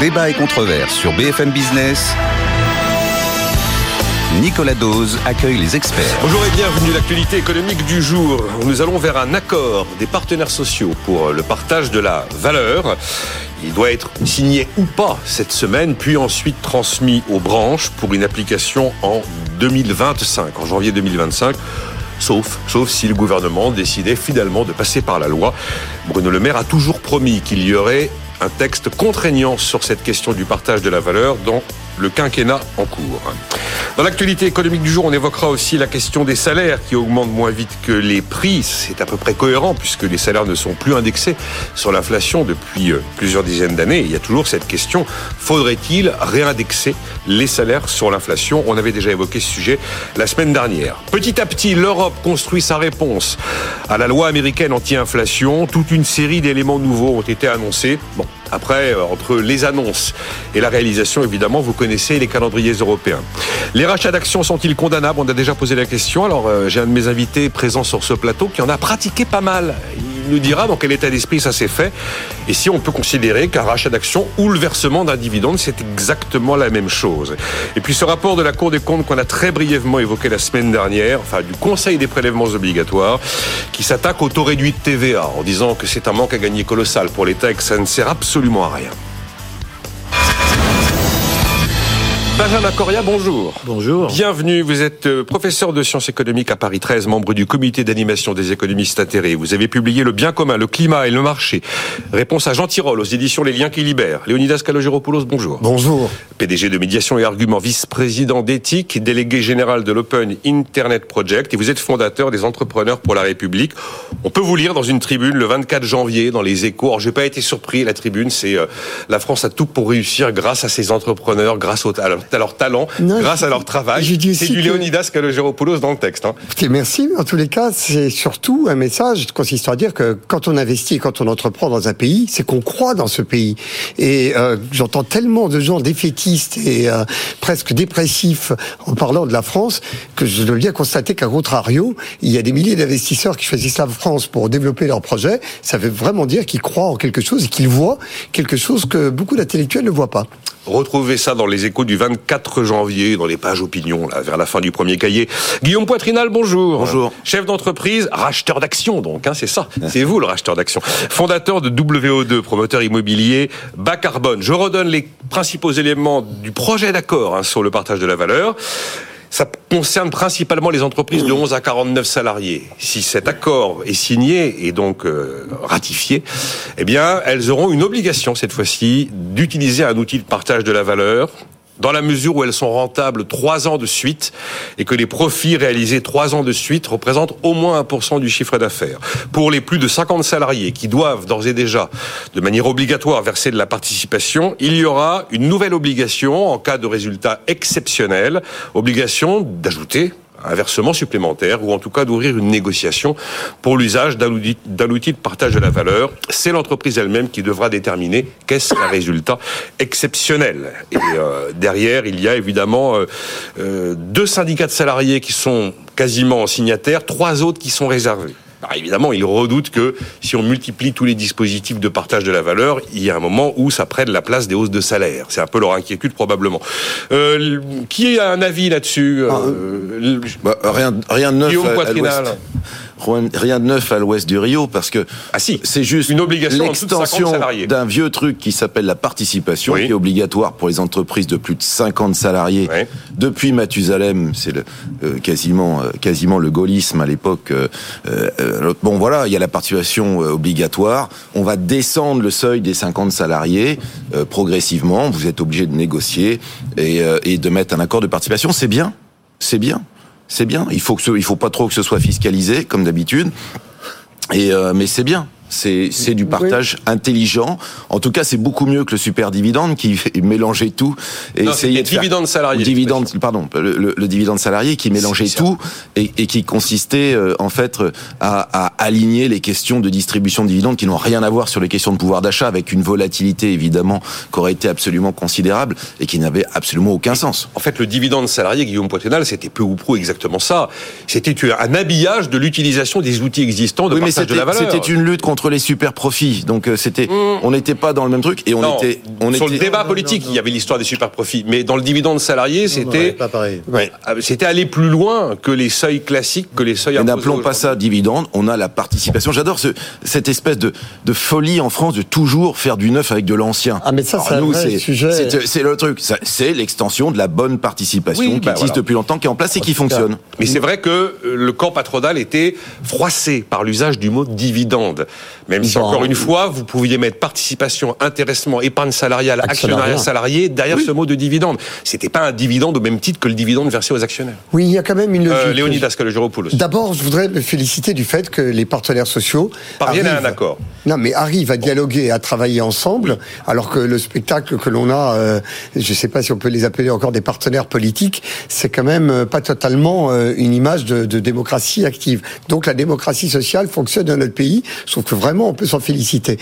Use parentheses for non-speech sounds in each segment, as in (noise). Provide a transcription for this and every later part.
Débat et controverse sur BFM Business. Nicolas Dose accueille les experts. Bonjour et bienvenue à l'actualité économique du jour. Nous allons vers un accord des partenaires sociaux pour le partage de la valeur. Il doit être signé ou pas cette semaine, puis ensuite transmis aux branches pour une application en 2025, en janvier 2025 sauf, sauf si le gouvernement décidait finalement de passer par la loi. Bruno Le Maire a toujours promis qu'il y aurait un texte contraignant sur cette question du partage de la valeur dans le quinquennat en cours. Dans l'actualité économique du jour, on évoquera aussi la question des salaires qui augmentent moins vite que les prix. C'est à peu près cohérent puisque les salaires ne sont plus indexés sur l'inflation depuis euh, plusieurs dizaines d'années. Il y a toujours cette question, faudrait-il réindexer les salaires sur l'inflation? On avait déjà évoqué ce sujet la semaine dernière. Petit à petit, l'Europe construit sa réponse à la loi américaine anti-inflation. Toute une série d'éléments nouveaux ont été annoncés. Après, euh, entre les annonces et la réalisation, évidemment, vous connaissez les calendriers européens. Les rachats d'actions sont-ils condamnables? On a déjà posé la question. Alors, euh, j'ai un de mes invités présent sur ce plateau qui en a pratiqué pas mal nous dira dans quel état d'esprit ça s'est fait et si on peut considérer qu'un rachat d'action ou le versement d'un dividende, c'est exactement la même chose. Et puis ce rapport de la Cour des comptes qu'on a très brièvement évoqué la semaine dernière, enfin du Conseil des prélèvements obligatoires, qui s'attaque au taux réduit de TVA en disant que c'est un manque à gagner colossal pour l'État et que ça ne sert absolument à rien. Benjamin Coria, bonjour. Bonjour. Bienvenue. Vous êtes euh, professeur de sciences économiques à Paris 13, membre du comité d'animation des économistes atterrés. Vous avez publié Le bien commun, le climat et le marché. Réponse à Jean Tirole aux éditions Les liens qui libèrent. Léonidas Calogéropoulos, bonjour. Bonjour. PDG de médiation et argument, vice-président d'éthique, délégué général de l'Open Internet Project et vous êtes fondateur des entrepreneurs pour la République. On peut vous lire dans une tribune le 24 janvier dans les échos. Alors, j'ai pas été surpris. La tribune, c'est euh, la France a tout pour réussir grâce à ses entrepreneurs, grâce au, talent à leur talent, grâce à leur travail. C'est du Léonidas Kalogéropoulos dans le texte. Hein. Merci. En tous les cas, c'est surtout un message consistant à dire que quand on investit, quand on entreprend dans un pays, c'est qu'on croit dans ce pays. Et euh, j'entends tellement de gens défaitistes et euh, presque dépressifs en parlant de la France que je dois bien constater qu'à contrario, il y a des milliers d'investisseurs qui choisissent la France pour développer leurs projets. Ça veut vraiment dire qu'ils croient en quelque chose et qu'ils voient quelque chose que beaucoup d'intellectuels ne voient pas. Retrouvez ça dans les échos du 24 janvier, dans les pages opinion, là, vers la fin du premier cahier. Guillaume Poitrinal, bonjour. Bonjour. Chef d'entreprise, racheteur d'actions, donc, hein, c'est ça. C'est vous le racheteur d'actions. Fondateur de WO2, promoteur immobilier bas carbone. Je redonne les principaux éléments du projet d'accord hein, sur le partage de la valeur. Ça concerne principalement les entreprises de 11 à 49 salariés. Si cet accord est signé et donc euh, ratifié, eh bien, elles auront une obligation cette fois-ci d'utiliser un outil de partage de la valeur dans la mesure où elles sont rentables trois ans de suite et que les profits réalisés trois ans de suite représentent au moins 1% du chiffre d'affaires. Pour les plus de 50 salariés qui doivent d'ores et déjà, de manière obligatoire, verser de la participation, il y aura une nouvelle obligation en cas de résultat exceptionnel, obligation d'ajouter un versement supplémentaire ou en tout cas d'ouvrir une négociation pour l'usage d'un outil, de partage de la valeur. C'est l'entreprise elle-même qui devra déterminer qu'est-ce qu'un résultat exceptionnel. Et euh, derrière, il y a évidemment euh, euh, deux syndicats de salariés qui sont quasiment signataires, trois autres qui sont réservés. Bah, évidemment, ils redoutent que si on multiplie tous les dispositifs de partage de la valeur, il y a un moment où ça prenne la place des hausses de salaire. C'est un peu leur inquiétude probablement. Euh, qui a un avis là-dessus ah, euh, bah, Rien, rien de neuf. À, rien de neuf à l'ouest du Rio parce que ah si, c'est juste une obligation l'extension d'un vieux truc qui s'appelle la participation qui est obligatoire pour les entreprises de plus de 50 salariés. Depuis Mathusalem, c'est le, euh, quasiment euh, quasiment le gaullisme à l'époque. Euh, bon voilà, il y a la participation obligatoire. On va descendre le seuil des 50 salariés progressivement. Vous êtes obligé de négocier et, et de mettre un accord de participation. C'est bien, c'est bien c'est bien. Il faut que ce, il faut pas trop que ce soit fiscalisé comme d'habitude. Et euh, mais c'est bien. C'est du partage intelligent. En tout cas, c'est beaucoup mieux que le super dividende qui (laughs) mélangeait tout et non, essayait de dividende salarié. Dividende, pardon, le, le, dividende salarié qui mélangeait tout et, et, qui consistait euh, en fait à, à, aligner les questions de distribution de dividendes qui n'ont rien à voir sur les questions de pouvoir d'achat, avec une volatilité évidemment qui aurait été absolument considérable et qui n'avait absolument aucun sens. En fait, le dividende salarié, Guillaume Poitrenal, c'était peu ou prou exactement ça. C'était un habillage de l'utilisation des outils existants de oui, partage de la valeur. C'était une lutte contre contre les super profits. Donc euh, c'était, mmh. on n'était pas dans le même truc et on était, on sur le débat politique, il y avait l'histoire des super profits, mais dans le dividende salarié, c'était, ah, c'était aller plus loin que les seuils classiques, que les seuils. N'appelons pas ça dividende. On a la participation. J'adore ce, cette espèce de, de folie en France de toujours faire du neuf avec de l'ancien. Ah mais ça, c'est le truc. C'est l'extension de la bonne participation qui bah, existe depuis longtemps, qui est en place et qui fonctionne. Mais c'est vrai que euh, le camp patronal était froissé par l'usage du mot dividende. Même si, encore une fois, vous pouviez mettre participation, intéressement, épargne salariale, actionnariat salarié derrière ce mot de dividende. C'était pas un dividende au même titre que le dividende versé aux actionnaires. Oui, il y a quand même une euh, logique. Euh, Léonidas Kalogeropoulos. D'abord, je voudrais me féliciter du fait que les partenaires sociaux parviennent à un accord. Non, mais arrivent à dialoguer, à travailler ensemble, alors que le spectacle que l'on a, euh, je ne sais pas si on peut les appeler encore des partenaires politiques, c'est quand même euh, pas totalement une image de, de démocratie active. Donc la démocratie sociale fonctionne dans notre pays, sauf que vraiment on peut s'en féliciter.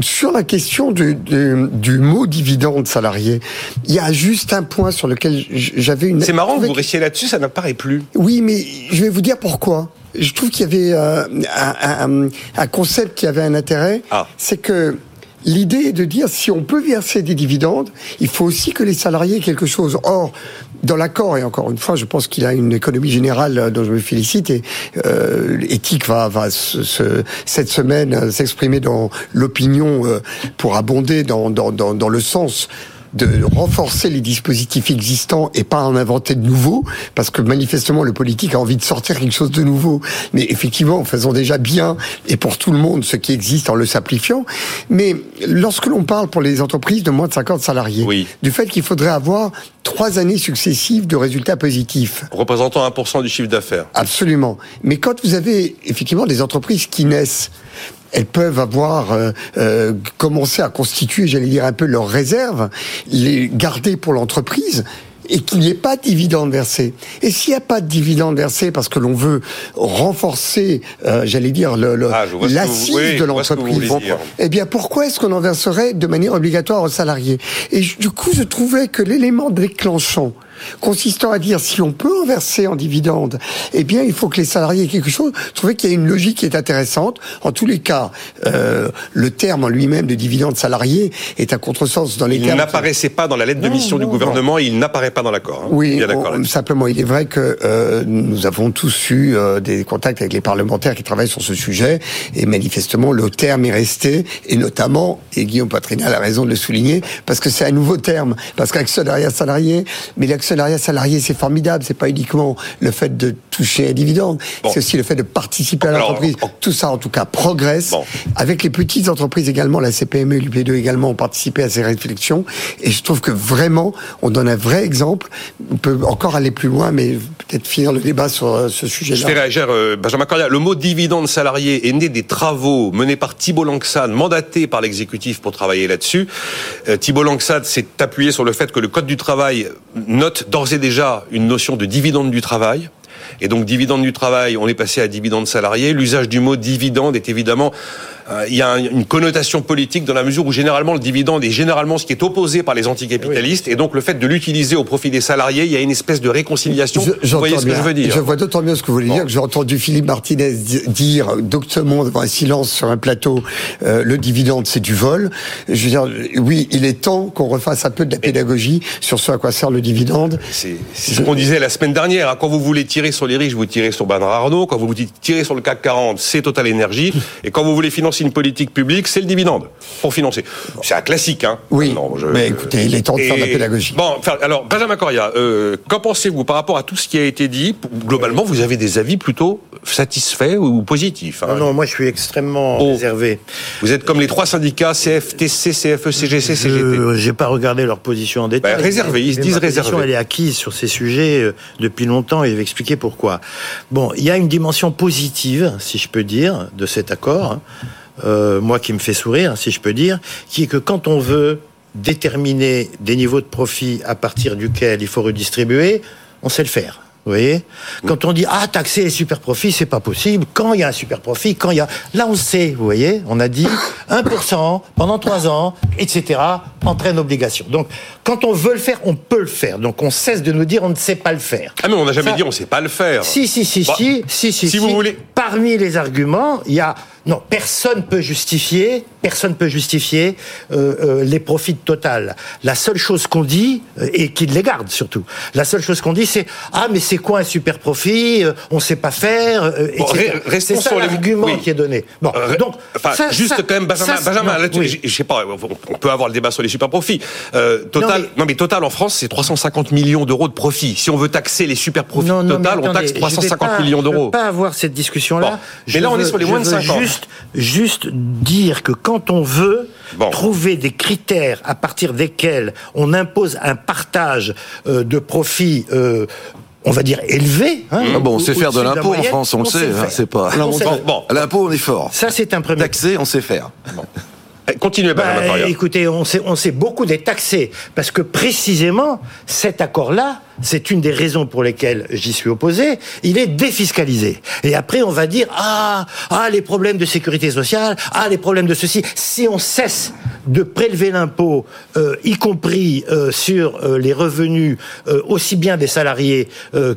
Sur la question du, du, mot dividende salarié, il y a juste un point sur lequel j'avais une... C'est marrant que vous restiez là-dessus, ça n'apparaît plus. Oui, mais je vais vous dire pourquoi. Je trouve qu'il y avait euh, un, un, concept qui avait un intérêt, ah. c'est que L'idée est de dire si on peut verser des dividendes, il faut aussi que les salariés aient quelque chose. Or, dans l'accord, et encore une fois, je pense qu'il a une économie générale dont je me félicite, et euh, va, va ce, cette semaine s'exprimer dans l'opinion euh, pour abonder dans le sens de renforcer les dispositifs existants et pas en inventer de nouveaux, parce que manifestement le politique a envie de sortir quelque chose de nouveau. Mais effectivement, en faisant déjà bien et pour tout le monde ce qui existe en le simplifiant. Mais lorsque l'on parle pour les entreprises de moins de 50 salariés, du fait qu'il faudrait avoir trois années successives de résultats positifs. Représentant 1% du chiffre d'affaires. Absolument. Mais quand vous avez effectivement des entreprises qui naissent, elles peuvent avoir euh, euh, commencé à constituer, j'allais dire un peu leurs réserves, les garder pour l'entreprise et qu'il n'y ait pas de dividende versé. Et s'il n'y a pas de dividende versé parce que l'on veut renforcer, euh, j'allais dire, le, ah, l'assise de l'entreprise, eh bien pourquoi est-ce qu'on en verserait de manière obligatoire aux salariés? Et du coup, je trouvais que l'élément déclenchant consistant à dire si on peut en verser en dividende, eh bien il faut que les salariés aient quelque chose. Je trouvais qu'il y a une logique qui est intéressante. En tous les cas, euh, le terme en lui-même de dividende salarié est un contresens dans les il termes. Il n'apparaissait pas dans la lettre de mission du gouvernement et il n'apparaît pas dans l'accord. Hein. Oui, simplement, il est vrai que euh, nous avons tous eu euh, des contacts avec les parlementaires qui travaillent sur ce sujet et manifestement le terme est resté et notamment, et Guillaume Patrinal a raison de le souligner, parce que c'est un nouveau terme, parce qu'actionnariat salarié, mais l'actionnariat l'actionnariat salarié, c'est formidable. C'est pas uniquement le fait de toucher un dividende, c'est aussi le fait de participer à l'entreprise. Tout ça, en tout cas, progresse. Avec les petites entreprises également, la CPME et l'UP2 également ont participé à ces réflexions. Et je trouve que vraiment, on donne un vrai exemple. On peut encore aller plus loin, mais peut-être finir le débat sur euh, ce sujet-là. Je fais réagir, euh, Benjamin Cordia. Le mot dividende salarié est né des travaux menés par Thibault Langsade, mandaté par l'exécutif pour travailler là-dessus. Euh, Thibault Langsade s'est appuyé sur le fait que le Code du travail note d'ores et déjà une notion de dividende du travail. Et donc dividende du travail, on est passé à dividende salarié. L'usage du mot dividende est évidemment il y a une connotation politique dans la mesure où généralement le dividende est généralement ce qui est opposé par les anticapitalistes et donc le fait de l'utiliser au profit des salariés, il y a une espèce de réconciliation. vous voyez ce que je veux dire Je vois d'autant mieux ce que vous voulez dire que j'ai entendu Philippe Martinez dire doctement devant un silence sur un plateau euh, le dividende c'est du vol. Je veux dire oui, il est temps qu'on refasse un peu de la pédagogie sur ce à quoi sert le dividende. C'est ce qu'on disait la semaine dernière. Hein. Quand vous voulez tirer sur les riches, vous tirez sur Bernard Arnault. Quand vous tirez sur le CAC 40, c'est Total Énergie. Et quand vous voulez financer une politique publique, c'est le dividende pour financer. C'est un classique, hein. Oui. mais écoutez, il est temps de faire de la pédagogie. Bon, alors Benjamin Coria, euh, qu'en pensez-vous par rapport à tout ce qui a été dit? Globalement, vous avez des avis plutôt satisfaits ou positifs hein? Non, moi je suis extrêmement oh. réservé. Vous êtes comme les trois syndicats CFTC, CFE, CGC, CGT. J'ai pas regardé leur position en détail. Bah, réservé, ils se disent réservés. Elle est acquise sur ces sujets euh, depuis longtemps et je vais expliquer pourquoi. Bon, il y a une dimension positive, si je peux dire, de cet accord. Euh, moi qui me fait sourire, si je peux dire, qui est que quand on veut déterminer des niveaux de profit à partir duquel il faut redistribuer, on sait le faire. Vous voyez? Quand on dit ah taxer les super profits, c'est pas possible. Quand il y a un super profit, quand il y a là on sait, vous voyez On a dit (laughs) 1% pendant 3 ans, etc. entraîne obligation. Donc quand on veut le faire, on peut le faire. Donc on cesse de nous dire on ne sait pas le faire. Ah mais on n'a jamais dit on ne sait pas le faire. Si si si Bah, si si si. si vous voulez. Parmi les arguments, il y a non, personne peut justifier, personne peut justifier euh, euh, les profits de Total. La seule chose qu'on dit euh, et qu'ils les garde surtout. La seule chose qu'on dit, c'est ah mais c'est quoi un super profit euh, On sait pas faire. euh, Bon, c'est ça sur les- l'argument oui. qui est donné. Bon, Euh, donc enfin, ça- juste ça- quand même, Benjamin, ça, Benjamin, non, là, tu- oui. je sais pas, on peut avoir le débat sur les super profits. Euh, total, Non, non, mais-. Total en France, c'est 350 millions d'euros de profit. Si on veut taxer les super profits Non, Total, on taxe je vais 350 pas- millions d'euros. pas avoir cette discussion-là. Bon. Je Mais là, on est sur les moins de veux 5 ans. Juste, juste dire que quand on veut Bon. trouver des critères à partir desquels on impose un partage euh, de profits. euh, on va dire élevé. hein, Ah bon, on sait faire de l'impôt en France, on le sait. hein. C'est pas. On sait Bon, faire. bon. À l'impôt, on est fort. Ça, c'est un premier. Taxer, on sait faire. Eh, Continuez, Bah, écoutez, on s'est, on s'est beaucoup détaxé parce que précisément cet accord-là, c'est une des raisons pour lesquelles j'y suis opposé. Il est défiscalisé. Et après, on va dire ah ah les problèmes de sécurité sociale, ah les problèmes de ceci. Si on cesse de prélever l'impôt, euh, y compris euh, sur euh, les revenus aussi bien des salariés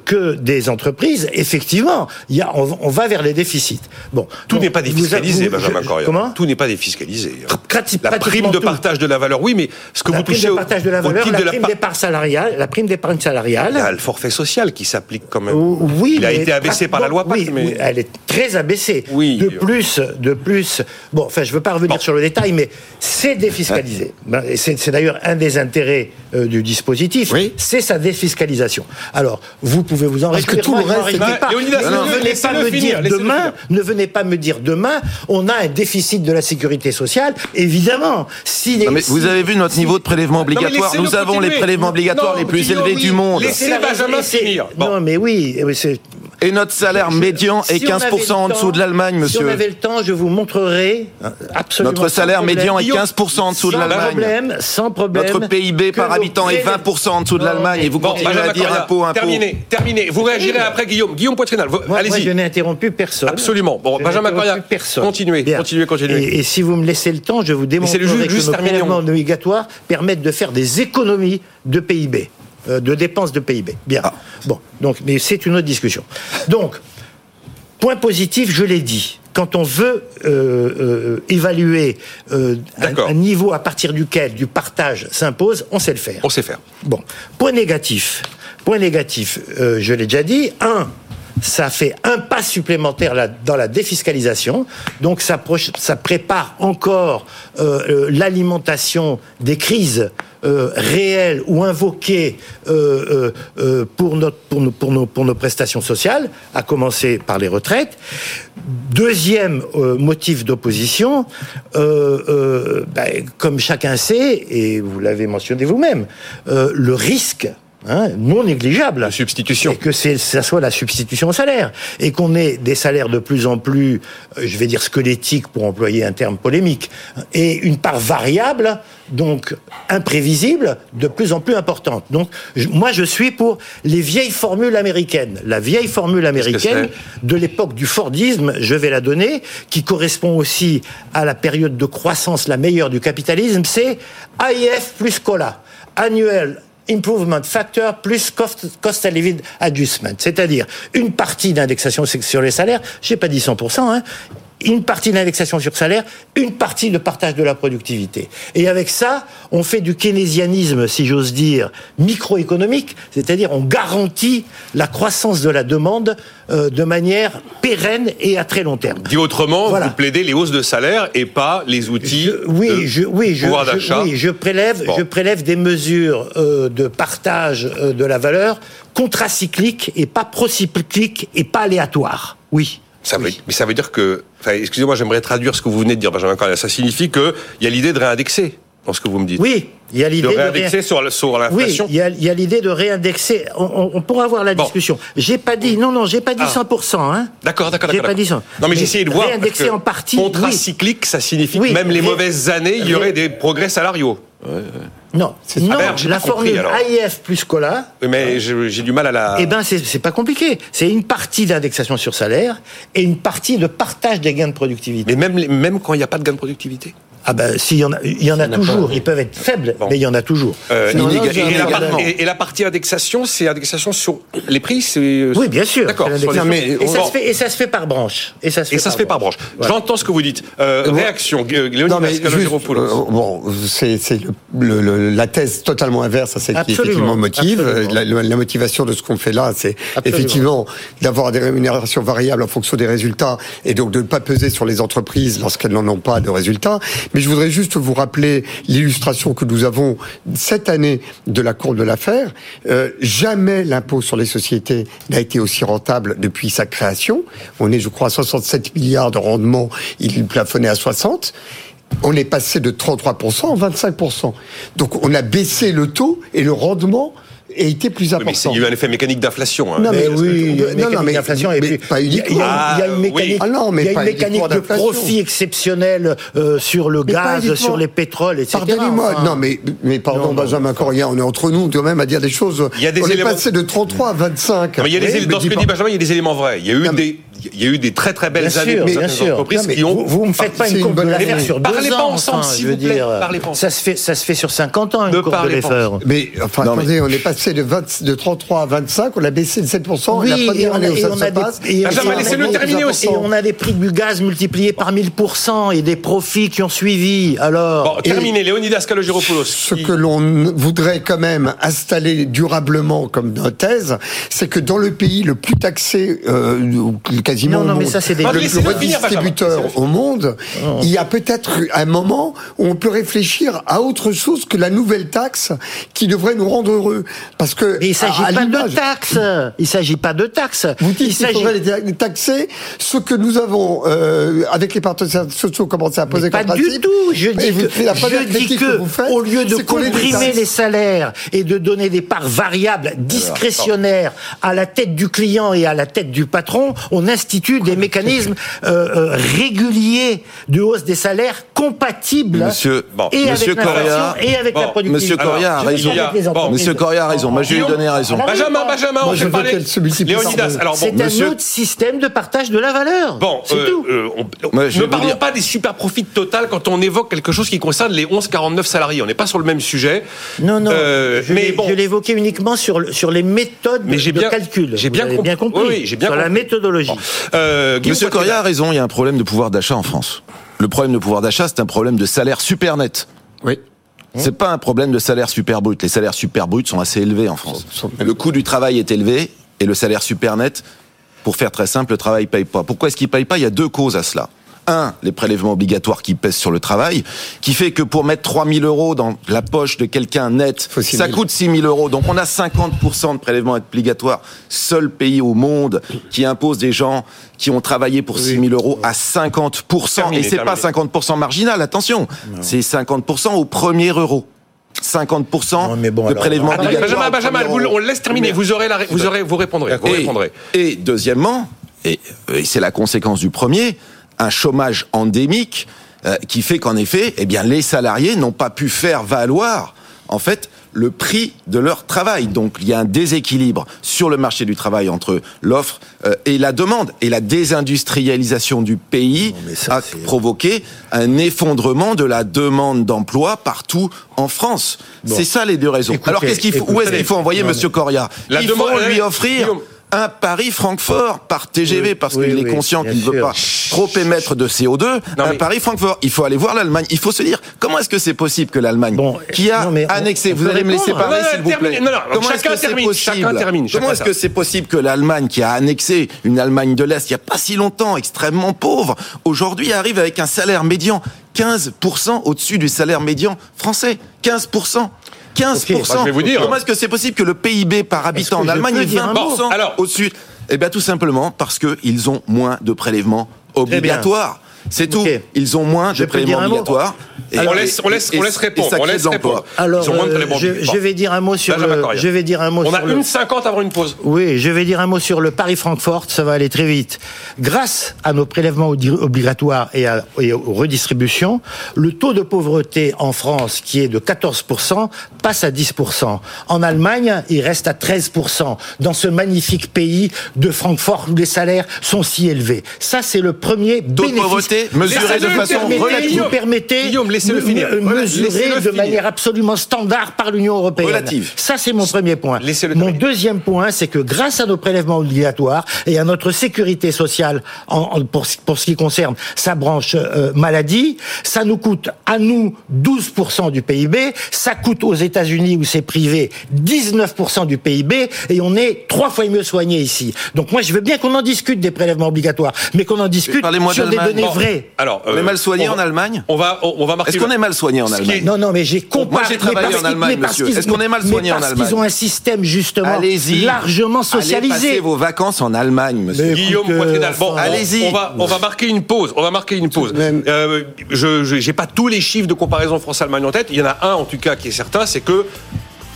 que des entreprises, effectivement, il y a, on, on va vers les déficits. Bon, Tout n'est pas défiscalisé, vous- Benjamin je-. Comment Tout n'est pas défiscalisé. Prati- La prime de tout. partage de la valeur, oui, mais ce que la vous prime touchez de au, partage de la au valeur, titre la de la prime par- d'épargne salariale, la prime d'épargne Il y a le forfait social qui s'applique quand même. Oui, il a mais été abaissé par la loi oui, Pacte, mais oui, elle est très abaissée. Oui. De plus, de plus. Bon, enfin, je veux pas revenir Bon. sur le détail, mais c'est défiscalisé. Ben, et C'est c'est d'ailleurs un des intérêts euh, du dispositif. Oui. C'est sa défiscalisation. Alors, vous pouvez vous en Parce que tout le reste, pas. Léonidas, Ne venez pas me finir, dire demain. Ne venez pas me dire demain. On a un déficit de la sécurité sociale. Évidemment, si les- Non, mais vous avez vu notre si- niveau de prélèvement obligatoire Nous avons les prélèvements obligatoires non, les plus élevés du monde. Laissez- C'est la Benjamin finir. Bon. Non, mais oui, c'est. Et notre salaire médian est Si on avait 15% en dessous de l'Allemagne, Si on monsieur. avait le temps, je vous montrerai euh, absolument. Notre salaire problème. médian est Guillaume, 15% en dessous de sans l'Allemagne. problème, sans problème. Notre PIB par habitant est prélève- 20% en dessous de l'Allemagne et vous Bon, continuez à dire impôt, impôt. terminé, terminé. Vous réagirez après Guillaume. Guillaume Poitrinal, moi, je allez-y. n'ai interrompu personne. Absolument. Bon, Je Benjamin Coria, personne. continuez, Bien. continuez, continuez. Et, et si vous me laissez le temps, je vous c'est démontrerai le juste- que juste nos prélèvements obligatoires permettent de faire des économies de PIB, euh, de dépenses de PIB. Bien. Ah. Bon, donc, mais c'est une autre discussion. Donc, point positif, je l'ai dit. Quand on veut euh, euh, évaluer euh, un, un niveau à partir duquel du partage s'impose, on sait le faire. On sait faire. Bon, point négatif. Point négatif, euh, je l'ai déjà dit. Un, ça fait un pas supplémentaire dans la défiscalisation. Donc ça, prépare encore euh, l'alimentation des crises euh, réelles ou invoquées euh, pour, nos, prestations sociales, à commencer par les retraites. Deuxième motif d'opposition, ben, comme chacun sait, et vous l'avez mentionné vous-même, le risque hein, non négligeable. La substitution. Et que ça soit la substitution au salaire. Et qu'on ait des salaires de plus en plus, euh, je vais dire squelettiques pour employer un terme polémique, et une part variable, donc imprévisible, de plus en plus importante. Donc, je- moi, je suis pour les vieilles formules américaines. La vieille formule américaine de l'époque du Fordisme, je vais la donner, qui correspond aussi à la période de croissance la meilleure du capitalisme, c'est AIF plus COLA, annuel Improvement Factor plus Cost, cost Adjustment, c'est-à-dire une partie d'indexation sur les salaires, j'ai pas dit 100%, hein, une partie d'indexation sur salaire, une partie de partage de la productivité. Et avec ça, on fait du keynésianisme, si j'ose dire, microéconomique, c'est-à-dire on garantit la croissance de la demande euh, de manière pérenne et à très long terme. Dit autrement, Voilà. vous plaidez les hausses de salaire et pas les outils Je- oui, de je, oui, je, pouvoir d'achat. oui, je prélève, Bon. je prélève des mesures euh, de partage euh, de la valeur contracycliques et pas procycliques et pas aléatoires. Oui. Ça veut, Oui. mais ça veut dire que, enfin, excusez-moi, j'aimerais traduire ce que vous venez de dire, Benjamin Correa. Ça signifie qu'il y a l'idée de réindexer. dans ce que vous me dites. Oui, il y a l'idée de réindexer sur, l'inflation. Oui, il y a, l'idée de réindexer. On, pourra avoir la discussion. J'ai pas dit, non, non, j'ai pas dit 100%. Ah. Hein. D'accord, d'accord, d'accord. J'ai pas dit ça. Non, mais, j'ai essayé de voir. Réindexer en partie. Contrat cyclique, ça signifie que même les mauvaises années, il y aurait des progrès salariaux. Non, non la formule AIF plus COLA. Mais j'ai du mal à la. Eh ben, c'est pas compliqué. C'est une partie d'indexation sur salaire et une partie de partage des gains de productivité. Mais même, même quand il n'y a pas de gains de productivité ah ben, s'il y en a, il y en a, toujours. Ils peuvent être faibles, mais il y en a toujours. Euh, et, la partie indexation, c'est indexation sur les prix, Oui, bien sûr. D'accord. Et, ça se fait, et ça se fait par branche. Et ça se fait, par, par branche. J'entends ce que vous dites. Euh, réaction, Léonie euh, Bon, c'est la thèse totalement inverse à celle qui effectivement motive. La, la, motivation de ce qu'on fait là, c'est effectivement d'avoir des rémunérations variables en fonction des résultats et donc de ne pas peser sur les entreprises lorsqu'elles n'en ont pas de résultats. Mais je voudrais juste vous rappeler l'illustration que nous avons cette année de la cour de l'affaire. Euh, jamais l'impôt sur les sociétés n'a été aussi rentable depuis sa création. On est, je crois, à 67 milliards de rendement. Il plafonnait à 60 on est passé de 33% à 25%. Donc on a baissé le taux et le rendement et été plus important. il y a eu un effet mécanique d'inflation. Hein. Non, mais, oui, non, non, mais, d'inflation et puis pas uniquement. Il y a, une mécanique, ah, non, mais il y a une mécanique de profit exceptionnel euh, sur le gaz, sur les pétroles, etc. Pardonnez-moi, non, mais, mais pardon, Benjamin Corrier, on est entre nous quand même à dire des choses. Il y a des on éléments... est passé de 33 à 25. Mais il y a des, dans ce que dit Benjamin, il y a des éléments vrais. Il y a eu des il y a eu des très très belles années pour certaines entreprises qui ont. Vous, ne me faites pas une courbe de l'affaire sur deux Parlez pas ensemble, s'il vous plaît. Ça se fait, ça se fait sur 50 ans une courbe de l'affaire. Mais enfin, attendez, on est passé de, 20, de 33 à 25, on a baissé de 7 oui, la première année où ça se passe. laissez-le terminer aussi. Et on a des prix du gaz multipliés par 1000 et des profits qui ont suivi. Alors. Bon, terminé, Léonidas Kalogiropoulos. Ce que l'on voudrait quand même installer durablement comme thèse, c'est que dans le pays le plus taxé, euh, quasiment. Non, non, mais ça, c'est des... le plus redistributeur au monde, il y a peut-être un moment où on peut réfléchir à autre chose que la nouvelle taxe qui devrait nous rendre heureux. Parce que. Mais il s'agit pas de taxe. Il s'agit pas de taxe. Vous dites qu'il faudrait taxer ce que nous avons, euh, avec les partenaires sociaux, commencé à poser comme principe. Pas du tout. Je dis que, je dis que, au lieu de comprimer les, salaires et de donner des parts variables discrétionnaires à la tête du client et à la tête du patron, on institue des mécanismes euh, euh, réguliers de hausse des salaires compatibles Monsieur, et, avec Correa, et avec la productivité. Monsieur Correa a raison. Monsieur Correa a raison. Moi, je lui ai donné raison. Benjamin, Benjamin, on je parler. Léonidas. Alors, bon, c'est un autre système de partage de la valeur. Bon, c'est euh, tout. ne parlons pas des super profits total quand on évoque quelque chose qui concerne les 11-49 salariés. On n'est pas sur le même sujet. Non, non. mais bon. Je l'évoquais uniquement sur, sur les méthodes de calcul. J'ai bien, bien, compris. Oui, j'ai bien sur la méthodologie. Euh, Monsieur Correa a raison, il y a un problème de pouvoir d'achat en France. Le problème de pouvoir d'achat, c'est un problème de salaire super net. Oui. C'est pas un problème de salaire super brut. Les salaires super bruts sont assez élevés en France. Le coût du travail est élevé et le salaire super net, pour faire très simple, le travail paye pas. Pourquoi est-ce qu'il paye pas? Il y a deux causes à cela un, les prélèvements obligatoires qui pèsent sur le travail, qui fait que pour mettre 3 000 euros dans la poche de quelqu'un net, ça coûte 6 000 euros. Donc on a 50% de prélèvements obligatoires. Seul pays au monde qui impose des gens qui ont travaillé pour 6 000 euros à 50%. Et c'est pas 50% marginal, attention. C'est 50% au premier euro. 50% de prélèvements obligatoires. Benjamin, Benjamin, on laisse terminer. Vous aurez, la, vous aurez, vous répondrez. Vous répondrez. Et deuxièmement, et c'est la conséquence du premier, un chômage endémique euh, qui fait qu'en effet, eh bien, les salariés n'ont pas pu faire valoir, en fait, le prix de leur travail. Donc il y a un déséquilibre sur le marché du travail entre l'offre euh, et la demande. Et la désindustrialisation du pays a provoqué un effondrement de la demande d'emploi partout en France. C'est ça les deux raisons. Alors qu'est-ce qu'il faut, où est-ce qu'il faut envoyer Monsieur Coria Il faut lui offrir un Paris-Francfort par TGV parce qu'il est conscient qu'il ne veut pas trop émettre de CO2. un Paris-Francfort. Il faut aller voir l'Allemagne. Il faut se dire comment est-ce que c'est possible que l'Allemagne, qui a annexé, vous allez me laisser parler s'il vous plaît. comment est-ce que c'est possible Comment est-ce que c'est possible que l'Allemagne, qui a annexé une Allemagne de l'Est il n'y a pas si longtemps, extrêmement pauvre, aujourd'hui arrive avec un salaire médian 15% au-dessus du salaire médian français? 15% 15%. je vais vous dire. Comment est-ce que c'est possible que le PIB par habitant en Allemagne est 20% au-dessus? Eh bien, tout simplement parce qu'ils ont moins de prélèvements obligatoires. C'est tout. Ils ont moins de prélèvements obligatoires. on, laisse, on, laisse, on laisse répondre. on laisse répondre. Alors, euh, je, je, vais dire un mot sur le. Je vais dire un mot. On a une cinquante avant une pause. Oui, je vais dire un mot sur le Paris-Francfort. Ça va aller très vite. Grâce à nos prélèvements obligatoires et, à, et aux redistributions, le taux de pauvreté en France, qui est de 14% passe à 10% En Allemagne, il reste à 13% dans ce magnifique pays de Francfort où les salaires sont si élevés. Ça, c'est le premier taux mesuré de façon relative. Vous permettez Guillaume, laissez-le finir. mesurer de manière absolument standard par l'Union européenne. Relative. Ça, c'est mon premier point. Mon deuxième point, c'est que grâce à nos prélèvements obligatoires et à notre sécurité sociale en, pour, pour, ce qui concerne sa branche euh, maladie, ça nous coûte à nous 12% du PIB, ça coûte aux États-Unis où c'est privé 19% du PIB et on est trois fois mieux soigné ici. Donc moi, je veux bien qu'on en discute des prélèvements obligatoires, mais qu'on en discute sur des données vraies. Alors, on est mal soigné en Allemagne On va, on va Est-ce qu'on est mal soigné en Allemagne Non, non, mais j'ai comparé. Moi, j'ai travaillé en Allemagne, monsieur. Est-ce qu'on est mal soigné en Allemagne Parce qu'ils ont un système justement largement socialisé. Allez passer vos vacances en Allemagne, monsieur. Guillaume Poitrinal. Bon, allez-y. On va, on va marquer une pause. On va marquer une pause. Euh, je, n'ai pas tous les chiffres de comparaison France-Allemagne en tête. Il y en a un en tout cas qui est certain, c'est que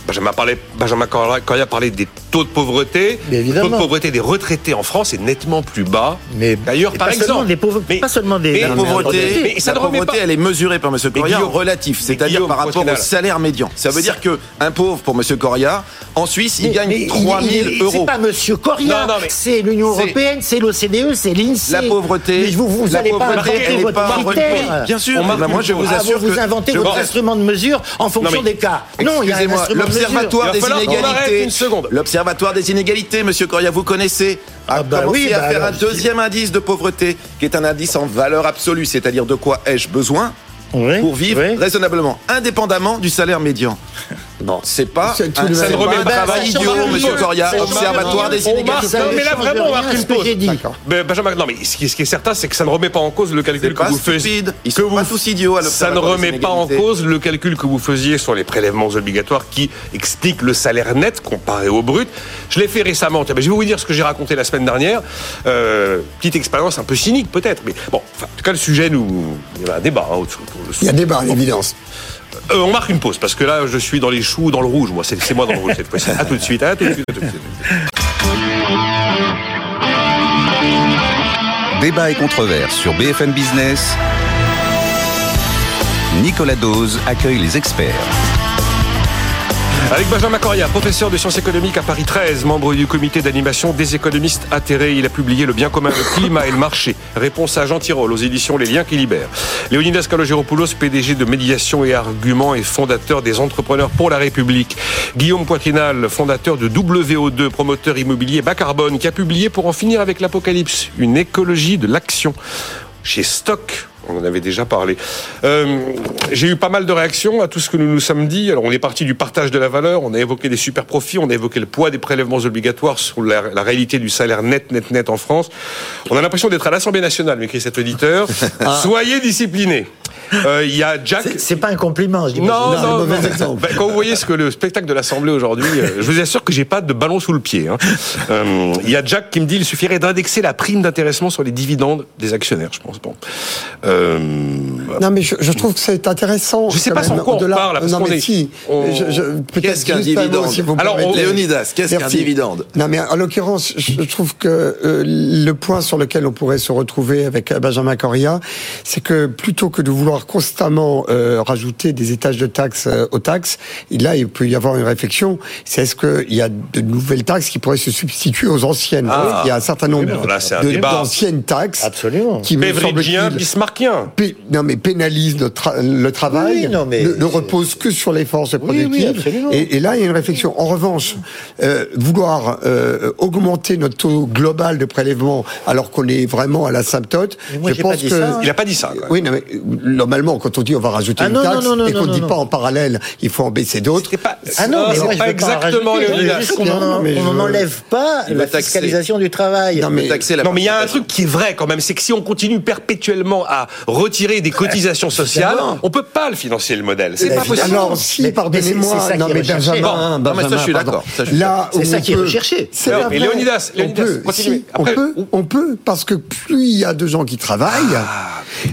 Benjamin, parlé, Benjamin Correa parlait des taux de pauvreté. Le taux de pauvreté des retraités en France est nettement plus bas. Mais d'ailleurs, par exemple, des pas seulement des la pauvreté, mais ça la pauvreté, elle est mesurée par M. Correa relatif, c'est-à-dire par rapport au salaire médian. Ça veut dire que un pauvre pour M. Correa, en Suisse, il gagne 3 000 euros. C'est pas M. Correa, c'est l'Union européenne, c'est l'OCDE, c'est l'INSEE. La pauvreté, mais vous, vous la pas inventer votre critère. Bien sûr, moi je vous ah, assure que vous inventez votre instrument de mesure en fonction des cas. Non, il y a un instrument de L'Observatoire des inégalités. L'Observatoire des inégalités, Monsieur Coria, vous connaissez a ah bah à bah faire un deuxième indice de pauvreté, qui est un indice en valeur absolue, c'est-à-dire de quoi ai-je besoin pour vivre raisonnablement, indépendamment du salaire médian. Non, c'est pas ça ne remet pas travail idiot, Monsieur Coria, Observatoire des inégalités. Mais là vraiment on marque une pause. Benjamin, non mais ce qui est certain, c'est que ça ne remet pas en cause le calcul que vous faisiez. Ils sont pas tous idiots à Ça ne remet pas en cause le calcul que vous faisiez sur les prélèvements obligatoires qui explique le salaire net comparé au brut. Je l'ai fait récemment. je vais vous dire ce que j'ai raconté la semaine dernière. Euh, petite expérience un peu cynique peut-être, mais bon, en tout cas le sujet nous, il y a un débat. Hein, il y a un débat, évidence. Euh, on marque une pause parce que là, je suis dans les choux, dans le rouge. Moi, c'est moi dans le rouge cette fois-ci. À tout de suite. À tout de suite. Débat et controverse sur BFM Business. Nicolas Dose accueille les experts. Avec Benjamin Coria, professeur de sciences économiques à Paris 13, membre du comité d'animation des économistes atterrés. Il a publié Le bien commun, le climat et le marché. Réponse à Jean Tirole aux éditions Les liens qui libèrent. Léonidas Kalogeropoulos, PDG de médiation et arguments et fondateur des entrepreneurs pour la République. Guillaume Poitrinal, fondateur de WO2, promoteur immobilier bas carbone, qui a publié pour en finir avec l'apocalypse, une écologie de l'action chez Stock on en avait déjà parlé. Euh, j'ai eu pas mal de réactions à tout ce que nous nous sommes dit. Alors, on est parti du partage de la valeur, on a évoqué des super profits, on a évoqué le poids des prélèvements obligatoires sur la, réalité du salaire net, net, net en France. On a l'impression d'être à l'Assemblée nationale, m'écrit cet auditeur. (laughs) Ah. Soyez disciplinés. Euh, il y a Jack. C'est pas un compliment, je dis. Non, non, non. Ben, quand vous voyez ce que le spectacle de l'Assemblée aujourd'hui, euh, je vous assure que j'ai pas de ballon sous le pied. Hein. Euh, il y a Jack qui me dit il suffirait d'indexer la prime d'intéressement sur les dividendes des actionnaires, je pense. Bon. Non, mais je, trouve que c'est intéressant. Je sais pas sur quoi on parle. non, mais si. Qu'est-ce qu'un dividende Alors, Léonidas, qu'est-ce qu'un dividende? Non, mais en l'occurrence, je trouve que le point sur lequel on pourrait se retrouver avec Benjamin Coria, c'est que plutôt que de vouloir constamment euh, rajouter des étages de taxes euh, aux taxes, là, il peut y avoir une réflexion. C'est est-ce qu'il y a de nouvelles taxes qui pourraient se substituer aux anciennes? Ah. Il y a un certain nombre d'anciennes taxes Absolument. qui me non, mais pénalisent le travail, non, mais ne, repose que sur les forces productives. et, et, là, il y a une réflexion. En revanche, euh, vouloir augmenter notre taux global de prélèvement alors qu'on est vraiment à l'asymptote, je pense que... il n'a pas dit ça. Oui, non, mais normalement, quand on dit on va rajouter Ah une non, taxe non, non, et qu'on ne dit non. pas en parallèle, il faut en baisser d'autres. Pas, Ah non, mais c'est moi, je pas exactement qu'on je- n'enlève pas Il la fiscalisation du travail. Non, mais- la il y a un truc qui est vrai quand même, c'est que si on continue perpétuellement à retirer des cotisations sociales, évidemment. on peut pas le financer le modèle. C'est pas possible. Alors, si, pardonnez-moi, c'est- c'est ça non qui est mais recherché. Benjamin, Bon, non, mais ça, je suis d'accord. C'est ça on qui est peut- recherché. Non, mais Léonidas, on Léonidas, peut, continuez. si, Après, on peut, on peut, parce que plus il y a de gens qui travaillent,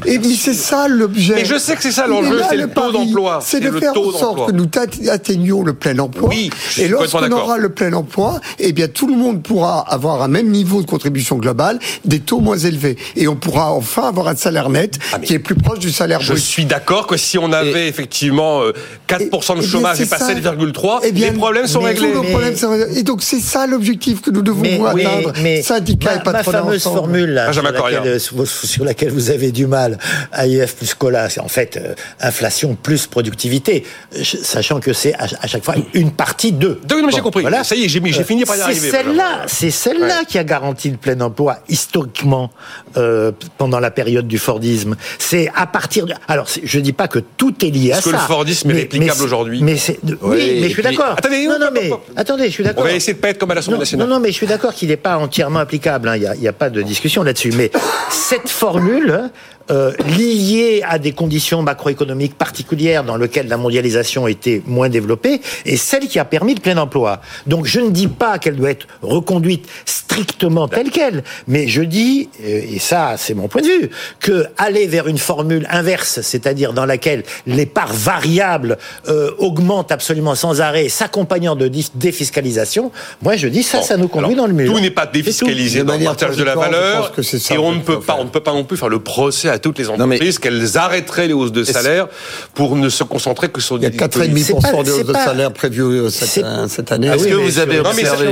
et mais c'est ça l'objet. Mais je sais que c'est ça l'enjeu, c'est le taux d'emploi. C'est de faire en sorte que nous atteignions le plein emploi. Oui, je suis et lorsqu'on aura le plein emploi, eh bien tout le monde pourra avoir un même niveau de contribution globale, des taux moins élevés, et on pourra enfin avoir un salaire net qui est plus proche du salaire Je brut. suis d'accord que si on avait effectivement euh, 4% de Eh bien, chômage et pas ça. 7,3, Eh les problèmes sont réglés. Tous nos Mais- problèmes sont résolus. Et donc c'est ça l'objectif que nous devons Mais, oui, atteindre, mais syndicats ma, et patronat ma fameuse ensemble. formule là, sur, laquelle, sur- sur laquelle vous avez du mal, AIF plus cola, c'est en fait euh, inflation plus productivité, sachant que c'est à, à chaque fois une partie de. Donc, mais j'ai compris. Ça y est, j'ai fini par y C'est arriver, celle-là, Benjamin. c'est celle-là qui a garanti le plein emploi historiquement euh, pendant la période du Fordisme. C'est à partir de. Alors, c'est- je dis pas que tout est lié à ça. que le Fordisme est réplicable c'est- aujourd'hui Mais c'est oui, Oui, mais je suis d'accord. Attendez, non, non, mais attendez, je suis On d'accord. va essayer de pas être comme à l'Assemblée nationale. non, non, mais je suis d'accord qu'il n'est pas entièrement applicable. hein. Il n'y a pas de discussion là-dessus. Mais cette formule, euh, liée à des conditions macroéconomiques particulières dans lesquelles la mondialisation était moins développée, est celle qui a permis le plein emploi. Donc je ne dis pas qu'elle doit être reconduite strictement telle qu'elle, mais je dis, euh, et ça c'est mon point de vue, que aller vers une formule inverse, c'est-à-dire dans laquelle les parts variables euh, augmentent absolument sans arrêt, s'accompagnant de défiscalisation, moi je dis ça, ça nous conduit Alors, dans le mur. Tout n'est pas défiscalisé dans le partage de la valeur. que c'est ça Et on ne peut pas, on ne peut pas non plus faire le procès à toutes les mais- entreprises qu'elles arrêteraient les hausses de salaire pour ne se concentrer que sur Il y a des- 4,5% C'est pas- de hausse c'est de salaire prévue euh, cette, euh, cette année. Est-ce oui, que vous avez observé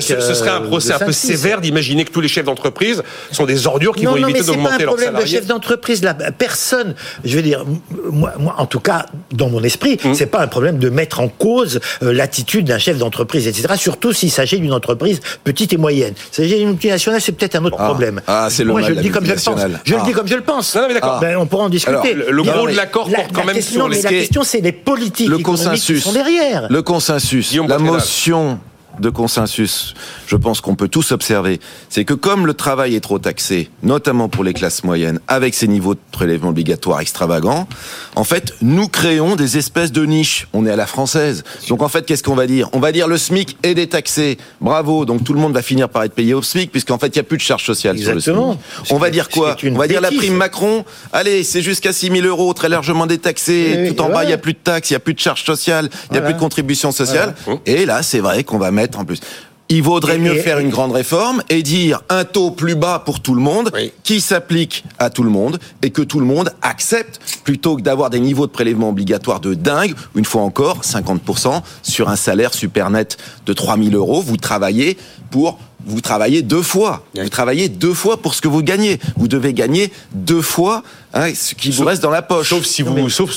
ce, serait un euh, procès un peu sévère d'imaginer que tous les chefs d'entreprise sont des ordures qui non, vont non, éviter mais c'est pas d'augmenter un problème de chef d'entreprise. La personne, je veux dire, moi, moi, en tout cas, dans mon esprit, Hum. c'est pas un problème de mettre en cause l'attitude d'un chef d'entreprise, etc. Surtout s'il s'agit d'une entreprise petite et moyenne. S'il s'agit d'une multinationale, c'est peut-être un autre Ah. problème. Ah, c'est le Moi, mal je de le dis comme je le pense. Je le Ah. dis comme je le pense. Non, non, mais d'accord. Ben, on pourra en discuter. Alors, le- le gros mais de l'accord la- porte quand la même question- sur mais les- La question, c'est les politiques le qui consensus. sont derrière. Le consensus, la motion de consensus, je pense qu'on peut tous observer, c'est que comme le travail est trop taxé, notamment pour les classes moyennes, avec ces niveaux de prélèvement obligatoire extravagants, en fait, nous créons des espèces de niches. On est à la française. Donc en fait, qu'est-ce qu'on va dire? On va dire le SMIC est détaxé. Bravo. Donc tout le monde va finir par être payé au SMIC, puisqu'en fait, il n'y a plus de charges sociales sur le Exactement. SMIC. On va dire quoi? On va dire la prime Macron. Allez, c'est jusqu'à 6 000 euros, très largement détaxé. Tout en bas, il n'y a plus de taxes, il n'y a plus de charges sociales, il n'y a Voilà. plus de contributions sociales. Voilà. Et là, c'est vrai qu'on va mettre en plus. Il vaudrait mieux faire une grande réforme et dire un taux plus bas pour tout le monde, Oui. qui s'applique à tout le monde et que tout le monde accepte, plutôt que d'avoir des niveaux de prélèvement obligatoires de dingue. Une fois encore, 50% sur un salaire super net de 3000 euros. Vous travaillez pour vous travaillez deux fois. Vous travaillez deux fois pour ce que vous gagnez. Vous devez gagner deux fois hein, ce qui vous reste dans la poche. Sauf si vous, sauf,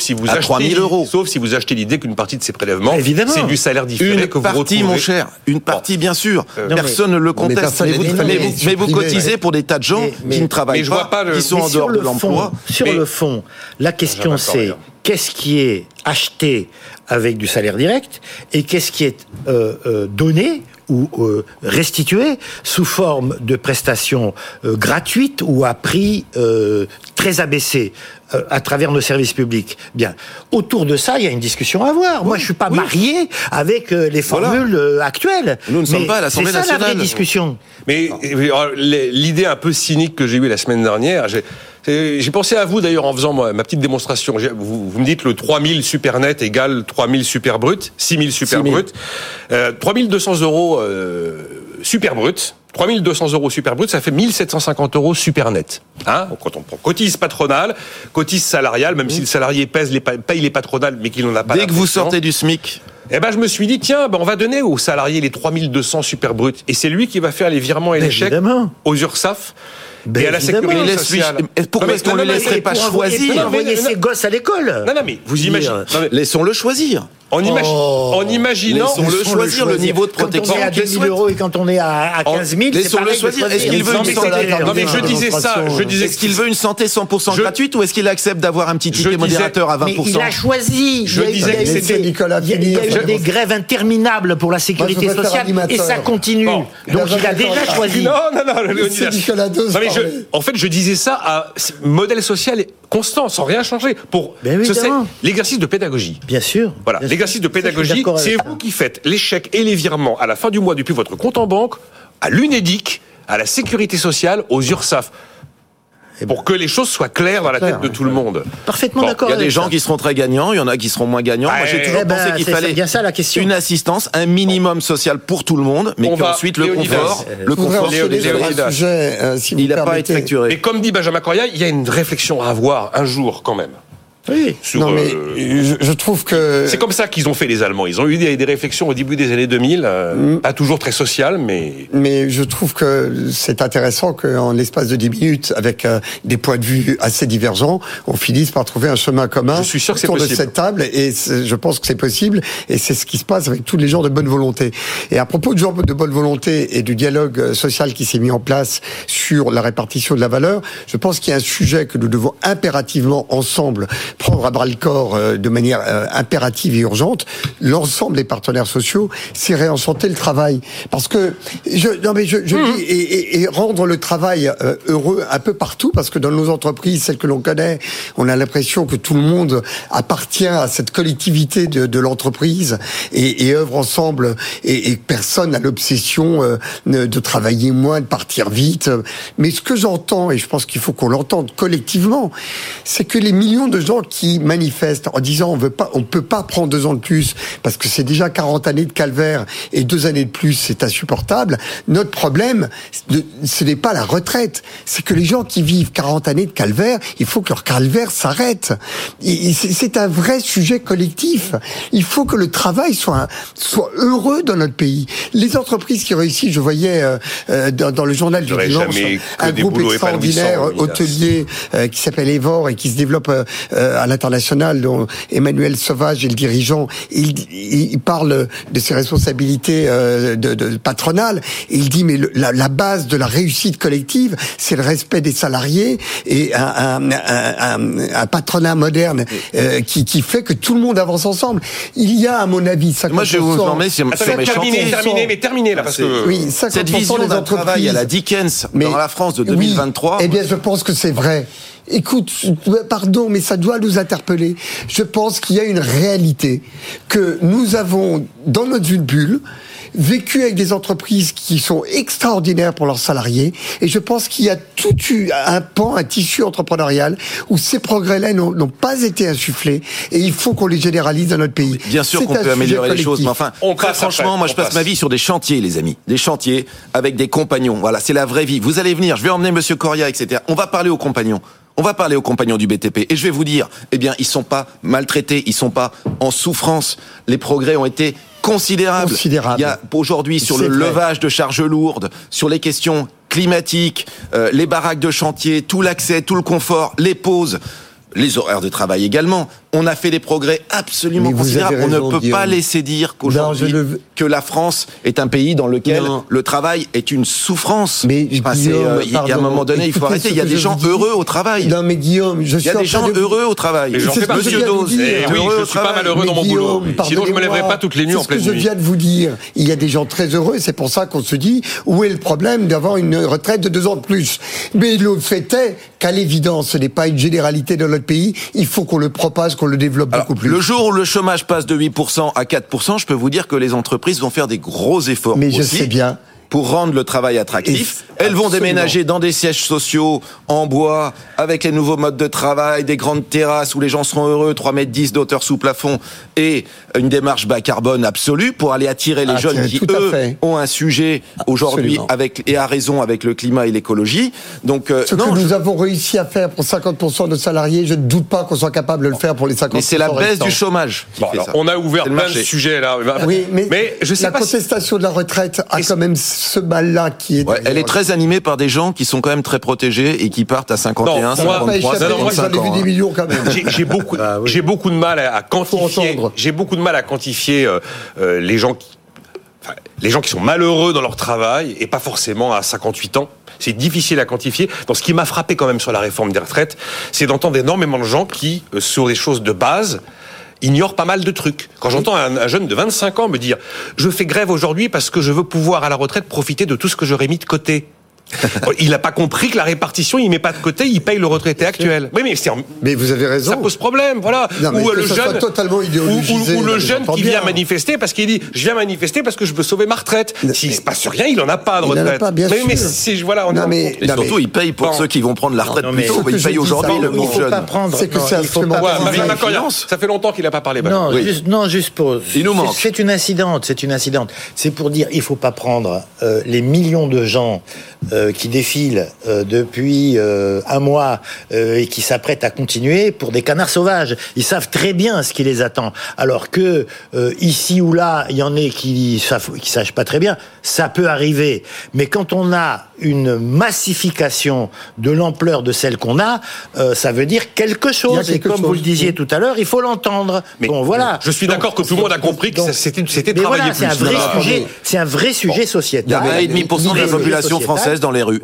si vous À achetez, 3000 euros. sauf si vous achetez l'idée qu'une partie de ces prélèvements, Évidemment. c'est du salaire différé Une que vous partie, mon cher. Une partie, bien sûr. Euh, personne ne le conteste. Mais, vous, dit mais fallait vous- mais vous supprimer. cotisez pour des tas de gens qui ne travaillent je pas le- qui sont en dehors de l'emploi. Sur le fond, la question c'est qu'est-ce qui est acheté avec du salaire direct et qu'est-ce qui est euh, euh, donné ou euh, sous forme de prestations euh, gratuites ou à prix euh, très abaissé euh, à travers nos services publics. Bien, autour de ça, il y a une discussion à avoir. Moi, je suis pas marié avec euh, les formules euh, actuelles. Nous ne sommes Mais pas à l'Assemblée C'est ça la nationale. vraie discussion. Mais l'idée un peu cynique que j'ai eue la semaine dernière, j'ai j'ai pensé à vous d'ailleurs en faisant moi, ma petite démonstration. Vous, vous me dites le 3000 super net égale 3000 super brut, 6000 super 6000. brut. Euh, 3200 euros euh, super brut. 3200 euros super brut, ça fait 1750 euros super net. Hein Donc, quand on prend cotise patronale, cotise salariale, même si le salarié pèse les, pa- paye les patronales, mais qu'il n'en a pas Dès que vous sortez du SMIC, Eh ben, je me suis dit, tiens, ben, on va donner aux salariés les 3200 super bruts. Et c'est lui qui va faire les virements et les chèques aux URSAF. Ben et à la sécurité sociale. Pourquoi est-ce qu'on ne le laisserait pas choisir envoyer ses gosses à l'école Non, non, mais vous imaginez. Laissons-le choisir. En, imagi oh. en imaginant. Laissons-le choisir le, niveau de protection. Quand on est à 2 000 euros et quand on est à, 15 000, laissons-le choisir. Est-ce qu'il veut une santé Non, mais je disais ça. Je disais est-ce qu'il veut une santé 100% gratuite ou est-ce qu'il accepte d'avoir un petit ticket modérateur à 20% mais Il a choisi. Je disais que c'était Nicolas. Il y a eu des grèves interminables pour la sécurité sociale et ça continue. Donc il a déjà choisi. Non, non, non, En fait, je disais ça à modèle social constant, sans rien changer, pour l'exercice de pédagogie. Bien sûr. Voilà, l'exercice de pédagogie, c'est vous qui faites les chèques et les virements à la fin du mois depuis votre compte en banque, à l'UNEDIC, à la sécurité sociale, aux URSAF pour que les choses soient claires dans la tête de tout le monde. Parfaitement d'accord. Il y a des gens qui seront très gagnants, il y en a qui seront moins gagnants. Moi, j'ai toujours eh ben, pensé qu'il fallait bien ça, la question. une assistance, un minimum social pour tout le monde, mais qu'ensuite le confort, le confort, euh, il n'a pas été facturé. Mais comme dit Benjamin Coria, il y a une réflexion à avoir un jour quand même. Oui. non, mais euh, je, trouve que c'est comme ça qu'ils ont fait les Allemands. Ils ont eu des, réflexions au début des années 2000, euh, mm. pas toujours très sociales, mais mais je trouve que c'est intéressant qu'en l'espace de 10 minutes, avec euh, des points de vue assez divergents, on finisse par trouver un chemin commun je suis sûr que autour de cette table. Et je pense que c'est possible. Et c'est ce qui se passe avec tous les gens de bonne volonté. Et à propos de gens de bonne volonté et du dialogue social qui s'est mis en place sur la répartition de la valeur, je pense qu'il y a un sujet que nous devons impérativement ensemble prendre à bras le corps euh, de manière euh, impérative et urgente l'ensemble des partenaires sociaux, c'est réenchanter le travail. Parce que je, non mais je, je mmh. dis et, et, rendre le travail euh, heureux un peu partout, parce que dans nos entreprises, celles que l'on connaît, on a l'impression que tout le monde appartient à cette collectivité de, de l'entreprise et, et, œuvre ensemble, et, et personne n'a l'obsession de travailler moins, de partir vite. Mais ce que j'entends, et je pense qu'il faut qu'on l'entende collectivement, c'est que les millions de gens qui manifestent en disant on veut pas, on peut pas prendre deux ans de plus parce que c'est déjà 40 années de calvaire et deux années de plus, c'est insupportable. Notre problème, ce n'est pas la retraite, c'est que les gens qui vivent 40 années de calvaire, il faut que leur calvaire s'arrête. C'est un vrai sujet collectif. Il faut que le travail soit soit heureux dans notre pays. Les entreprises qui réussissent, je voyais euh, euh, dans, le journal du dimanche un groupe extraordinaire hôtelier euh, qui s'appelle Evor et qui se développe à l'international, dont Emmanuel Sauvage est le dirigeant, il, il parle de ses responsabilités euh, de, de patronales. Et il dit mais la, la, base de la réussite collective, c'est le respect des salariés et un, un, un, un patronat moderne euh, qui, qui, fait que tout le monde avance ensemble. Il y a, à mon avis, ça. Moi, je vais vous informer sur, sur mes terminé, terminé, mais terminé là, parce que oui, cette vision d'un travail à la Dickens mais, dans la France de 2023. eh bien, je pense que c'est vrai. Écoute, pardon, mais ça doit nous interpeller. Je pense qu'il y a une réalité que nous avons dans notre bulle vécu avec des entreprises qui sont extraordinaires pour leurs salariés. Et je pense qu'il y a tout eu un pan, un tissu entrepreneurial où ces progrès-là n'ont pas été insufflés. Et il faut qu'on les généralise dans notre pays. Bien sûr qu'on peut améliorer les choses, mais enfin, on franchement, moi je passe, ma vie sur des chantiers, les amis. Des chantiers avec des compagnons. Voilà, c'est la vraie vie. Vous allez venir, je vais emmener Monsieur Coria, etc. On va parler aux compagnons. On va parler aux compagnons du BTP et je vais vous dire, eh bien, ils sont pas maltraités, ils sont pas en souffrance. Les progrès ont été considérables. Considérable. Il y a aujourd'hui sur le levage de charges lourdes, sur les questions climatiques, euh, les baraques de chantier, tout l'accès, tout le confort, les pauses les horaires de travail également. On a fait des progrès absolument considérables. on ne peut pas laisser dire qu'aujourd'hui que la France est un pays dans lequel le travail est une souffrance. Mais euh, il y a un moment donné, il faut arrêter. Il y a des gens heureux au travail. Non, mais Guillaume, je suis il y a des gens heureux au travail. Monsieur Dose, eh oui, je suis pas malheureux dans mon boulot. Sinon, je me lèverais pas toutes les nuits en pleine nuit. Ce que je viens de vous dire, il y a des gens très heureux. C'est pour ça qu'on se dit où est le problème d'avoir une retraite de deux ans de plus? Mais le fait est qu'à l'évidence, ce n'est pas une généralité dans notre pays. Il faut qu'on le propage, qu'on le développe beaucoup plus. Le jour où le chômage passe de 8% à 4%, je peux vous dire que les entreprises vont faire des gros efforts. Mais je sais bien pour rendre le travail attractif. Elles vont déménager dans des sièges sociaux en bois, avec les nouveaux modes de travail, des grandes terrasses où les gens seront heureux, 3 mètres 10 d'auteur sous plafond, et une démarche bas carbone absolue pour aller attirer les jeunes qui, eux, ont un sujet aujourd'hui avec, et à raison avec le climat et l'écologie. Donc, euh, Ce que nous avons réussi à faire pour 50% de salariés, je ne doute pas qu'on soit capable de le faire pour les 50% Mais c'est la baisse du chômage. on a ouvert plein de sujets là. Oui, mais, je sais la contestation de la retraite a quand même ce mal-là qui est. elle est très animée par des gens qui sont quand même très protégés et qui partent à 51, 53, 55 ans. J'ai beaucoup, ah j'ai beaucoup de mal à, quantifier. J'ai beaucoup de mal à quantifier euh, euh, les gens qui les gens qui sont malheureux dans leur travail et pas forcément à 58 ans. C'est difficile à quantifier. Donc, ce qui m'a frappé quand même sur la réforme des retraites, c'est d'entendre énormément de gens qui, euh, sur des choses de base, ignorent pas mal de trucs. Quand j'entends un, jeune de 25 ans me dire je fais grève aujourd'hui parce que je veux pouvoir à la retraite profiter de tout ce que j'aurais mis de côté il n'a pas compris que la répartition, il met pas de côté, il paye le retraité actuel. Oui, mais, mais vous avez raison. Ça pose problème, voilà. ou le jeune, totalement ou, le jeune qui vient manifester parce qu'il dit, je viens manifester parce que je veux sauver ma retraite. S'il se passe rien, il en a pas de retraite. Il en a pas, bien mais, sûr. mais si, voilà, on mais, et surtout, il paye pour ceux qui vont prendre la retraite plus tôt. Il paye aujourd'hui le pauvre jeune. C'est que ça, ça fait longtemps qu'il n'a pas parlé. Non, juste pour. Il nous manque. C'est une incidente, c'est une incidente. C'est pour dire, il faut pas prendre euh, les millions de gens euh, qui défilent euh, depuis euh, un mois et qui s'apprêtent à continuer pour des canards sauvages. Ils savent très bien ce qui les attend. Alors que ici ou là, il y en a qui savent, qui savent pas très bien. Ça peut arriver. Mais quand on a une massification de l'ampleur de celle qu'on a, ça veut dire quelque chose. et comme vous le disiez tout à l'heure, il faut l'entendre. Bon, voilà. Je suis d'accord que tout le monde a compris que c'était travailler C'est un vrai sujet. C'est un vrai sujet sociétal. Il y a 1,5% de la population française dans les rues.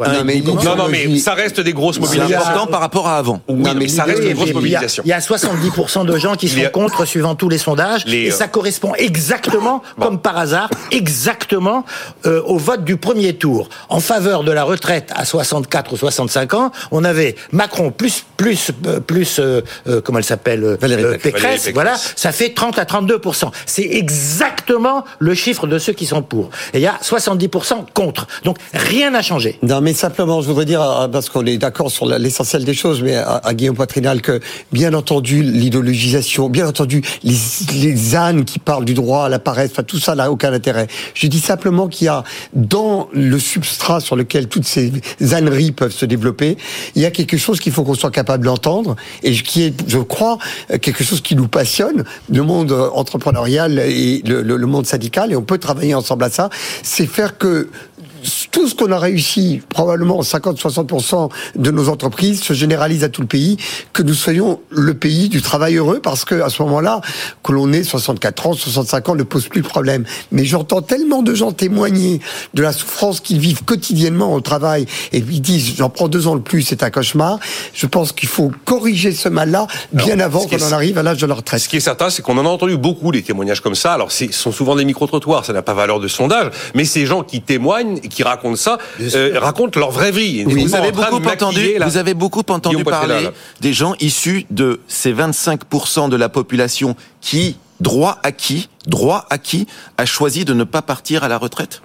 Non, non, mais ça reste des grosses mobilisations. C'est important par rapport à avant. Oui, mais ça reste des grosses mobilisations. Il y a 70% de gens qui sont contre, suivant tous les sondages, et ça correspond exactement, (coughs) comme par hasard, exactement euh, au vote du premier tour. En faveur de la retraite à 64 ou 65 ans, on avait Macron plus plus euh, plus euh, comment elle s'appelle Valérie Pécresse, voilà, ça fait 30 à 32% C'est exactement le chiffre de ceux qui sont pour. Et il y a 70% contre. Donc rien n'a changé. Non, mais simplement, je voudrais dire, euh, parce qu'on est d'accord sur l'essentiel des choses, mais à, Guillaume Patrinal, que bien entendu, l'idéologisation, bien entendu, les, les ânes qui parlent du droit à la paresse, enfin, tout ça n'a aucun intérêt. Je dis simplement qu'il y a, dans le substrat sur lequel toutes ces âneries peuvent se développer, il y a quelque chose qu'il faut qu'on soit capable d'entendre, et qui est, je crois, quelque chose qui nous passionne, le monde entrepreneurial et le, le monde syndical, et on peut travailler ensemble à ça, c'est faire que tout ce qu'on a réussi, probablement 50-60% de nos entreprises se généralise à tout le pays, que nous soyons le pays du travail heureux, parce que à ce moment-là, que l'on ait 64 ans, 65 ans, ne pose plus de problème. Mais j'entends tellement de gens témoigner de la souffrance qu'ils vivent quotidiennement au travail, et ils disent, j'en prends deux ans le plus, c'est un cauchemar. Je pense qu'il faut corriger ce mal-là bien avant qu'on en arrive à l'âge de la retraite. Ce qui est certain, c'est qu'on en a entendu beaucoup des témoignages comme ça. Alors, ce sont souvent des micro-trottoirs, ça n'a pas valeur de sondage, mais ces gens qui témoignent, qui racontent ça, euh, racontent leur vraie vie. Vous, avez beaucoup entendu, vous avez beaucoup entendu parler des gens issus de ces 25% de la population qui, droit acquis, droit acquis, a choisi de ne pas partir à la retraite?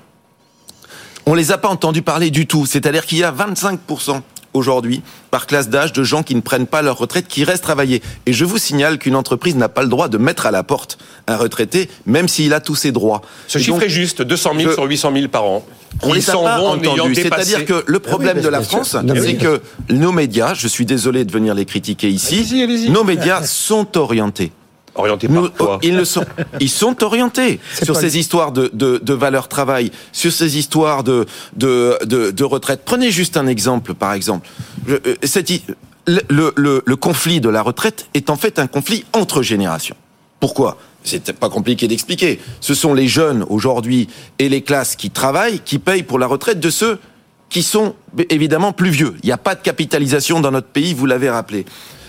On les a pas entendus parler du tout. C'est-à-dire qu'il y a 25% aujourd'hui, par classe d'âge, de gens qui ne prennent pas leur retraite, qui restent travailler. Et je vous signale qu'une entreprise n'a pas le droit de mettre à la porte un retraité, même s'il a tous ses droits. Ce chiffre est juste, 200 000 sur 800 000 par an. On les a pas entendus. C'est-à-dire que le problème de la France, c'est que nos médias, je suis désolé de venir les critiquer ici, nos médias sont orientés Orientés par quoi Ils le sont. Ils sont orientés (laughs) sur ces histoires de, de, de valeur travail, sur ces histoires de, de, de, de retraite. Prenez juste un exemple, par exemple. Euh, cette, le, le, le conflit de la retraite est en fait un conflit entre générations. Pourquoi? C'est pas compliqué d'expliquer. Ce sont les jeunes aujourd'hui et les classes qui travaillent qui payent pour la retraite de ceux qui sont évidemment plus vieux. Il n'y a pas de capitalisation dans notre pays, vous l'avez rappelé.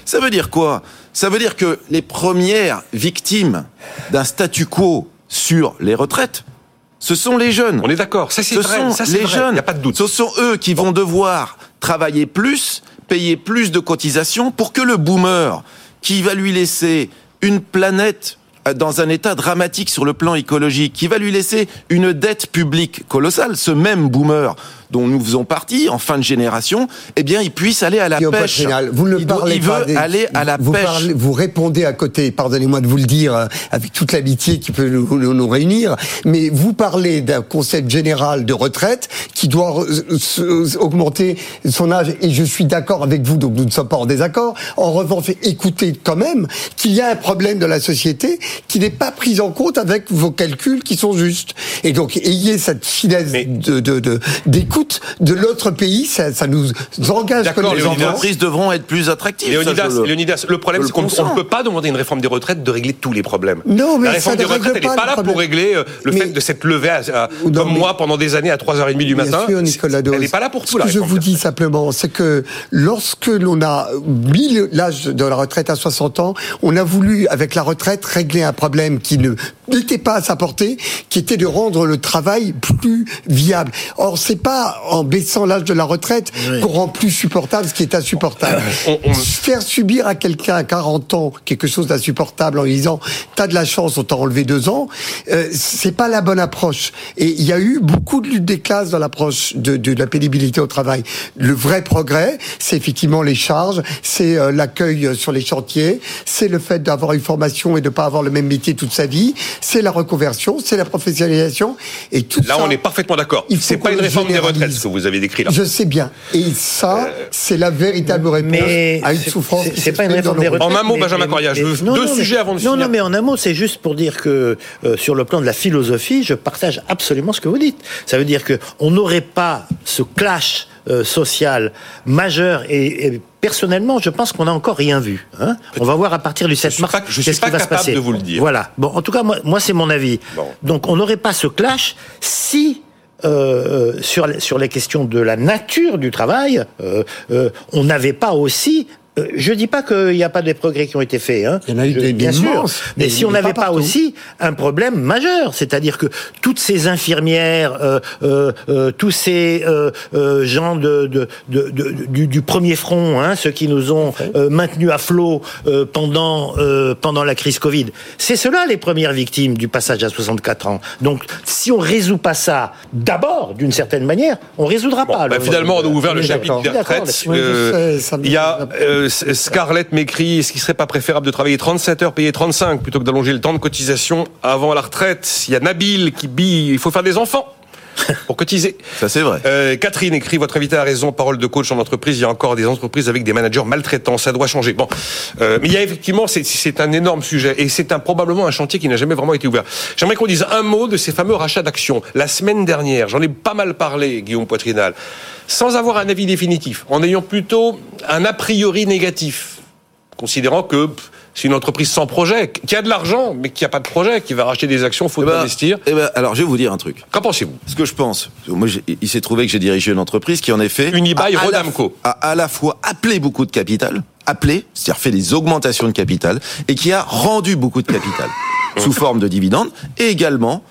Ça veut dire quoi? Ça veut dire que les premières victimes d'un statu quo sur les retraites, ce sont les jeunes. On est d'accord, ça c'est vrai, ça, les jeunes. Il a pas de doute. Ce sont eux qui vont devoir travailler plus, payer plus de cotisations pour que le boomer qui va lui laisser une planète dans un état dramatique sur le plan écologique, qui va lui laisser une dette publique colossale. Ce même boomer dont nous faisons partie, en fin de génération, eh bien, il puisse aller à la pêche. vous ne il, parlez il veut aller à la vous pêche. Parlez, vous répondez à côté, pardonnez-moi de vous le dire, euh, avec toute l'amitié qui peut nous, nous, nous, réunir, mais vous parlez d'un concept général de retraite qui doit augmenter son âge, et je suis d'accord avec vous, donc nous ne sommes pas en désaccord. En revanche, écoutez quand même qu'il y a un problème de la société qui n'est pas pris en compte avec vos calculs qui sont justes. Et donc, ayez cette finesse de, de, de, de l'autre pays, ça, ça nous engage comme les entreprises devront être plus attractives. Léonidas, le, Léonidas, le problème, c'est qu'on ne peut pas demander une réforme des retraites de régler tous les problèmes. Non, mais la réforme des retraites, elle n'est pas là pour régler euh, le mais, fait de s'être levé à, à, non, comme mais, moi pendant des années à 3h30 du matin. Sûr, Nicolas elle n'est pas là pour tout. Ce que je vous dis simplement, c'est que lorsque l'on a mis l'âge de la retraite à 60 ans, on a voulu, avec la retraite, régler un problème qui ne n'était pas à sa portée, qui était de rendre le travail plus viable. Or, c'est pas en baissant l'âge de la retraite oui. qu'on rend plus supportable ce qui est insupportable. on, on... Faire subir à quelqu'un à 40 ans quelque chose d'insupportable en lui disant t'as de la chance, on t'a enlevé deux ans, euh, c'est pas la bonne approche. Et il y a eu beaucoup de lutte des classes dans l'approche de, de, la pénibilité au travail. Le vrai progrès, c'est effectivement les charges, c'est euh, l'accueil sur les chantiers, c'est le fait d'avoir une formation et de pas avoir le même métier toute sa vie, c'est la reconversion, c'est la professionnalisation et tout là, ça. Là, on est parfaitement d'accord. C'est pas une réforme des retraites ce que vous avez décrit là. Je sais bien. Et ça, euh... c'est la véritable réponse mais à une souffrance. C'est pas une réforme des retraites. En un mot, Benjamin Coria, je veux deux sujets avant de non, finir. Non, mais en un mot, c'est juste pour dire que euh, sur le plan de la philosophie, je partage absolument ce que vous dites. Ça veut dire que on n'aurait pas ce clash euh, social majeur et, et personnellement, je pense qu'on n'a encore rien vu. Hein on va voir à partir du 7 mars pas, je suis pas va se capable passer. de vous le dire. Voilà. Bon, en tout cas, moi, moi c'est mon avis. Bon. Donc, on n'aurait pas ce clash si euh, sur, sur les questions de la nature du travail, euh, euh, on n'avait pas aussi euh, je dis pas qu'il n'y a pas des progrès qui ont été faits, hein. Il y en a eu des- bien des sûr. immenses, mais mais si on n'avait pas aussi un problème majeur, c'est-à-dire que toutes ces infirmières, euh, euh, euh, tous ces euh, euh, gens de, de, de- de- du, du premier front, hein, ceux qui nous ont euh, maintenus à flot euh, pendant euh, pendant la crise Covid, c'est cela les premières victimes du passage à 64 ans. Donc, si on résout pas ça d'abord, d'une certaine manière, on résoudra Bon, pas. bah, le- finalement, on a ouvert le chapitre des retraites. Il y a Scarlett m'écrit est-ce qu'il serait pas préférable de travailler 37 heures, payer 35 plutôt que d'allonger le temps de cotisation avant la retraite? Il y a Nabil qui bille il faut faire des enfants (laughs) pour cotiser. Ça, c'est vrai. Euh, Catherine écrit votre invité a raison. Parole de coach en entreprise. Il y a encore des entreprises avec des managers maltraitants. Ça doit changer. Bon, euh, mais il y a effectivement c'est- c'est un énorme sujet et c'est un probablement un chantier qui n'a jamais vraiment été ouvert. J'aimerais qu'on dise un mot de ces fameux rachats d'actions. La semaine dernière, j'en ai pas mal parlé, Guillaume Poitrinal, sans avoir un avis définitif, en ayant plutôt un a priori négatif, considérant que pff, c'est une entreprise sans projet, qui a de l'argent mais qui a pas de projet, qui va racheter des actions, faut Eh ben, investir. eh ben, alors, je vais vous dire un truc. Qu'en pensez-vous? Ce que je pense, moi, il s'est trouvé que j'ai dirigé une entreprise qui, en effet, Unibail a à la Rodamco. fois- a à la fois appelé beaucoup de capital, appelé, c'est-à-dire fait des augmentations de capital, et qui a rendu beaucoup de capital (coughs) sous forme de dividendes, et également,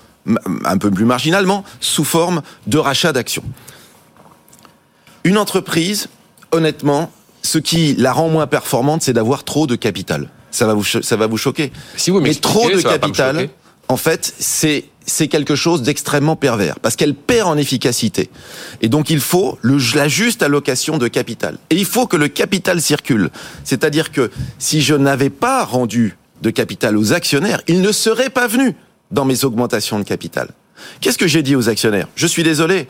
un peu plus marginalement, sous forme de rachat d'actions. Une entreprise, honnêtement, ce qui la rend moins performante, c'est d'avoir trop de capital. Ça va vous, ça va vous choquer. Si vous Mais trop de capital, en fait, c'est c'est quelque chose d'extrêmement pervers parce qu'elle perd en efficacité. Et donc il faut le, la juste allocation de capital. Et il faut que le capital circule. C'est-à-dire que si je n'avais pas rendu de capital aux actionnaires, ils ne seraient pas venus dans mes augmentations de capital. Qu'est-ce que j'ai dit aux actionnaires? Je suis désolé,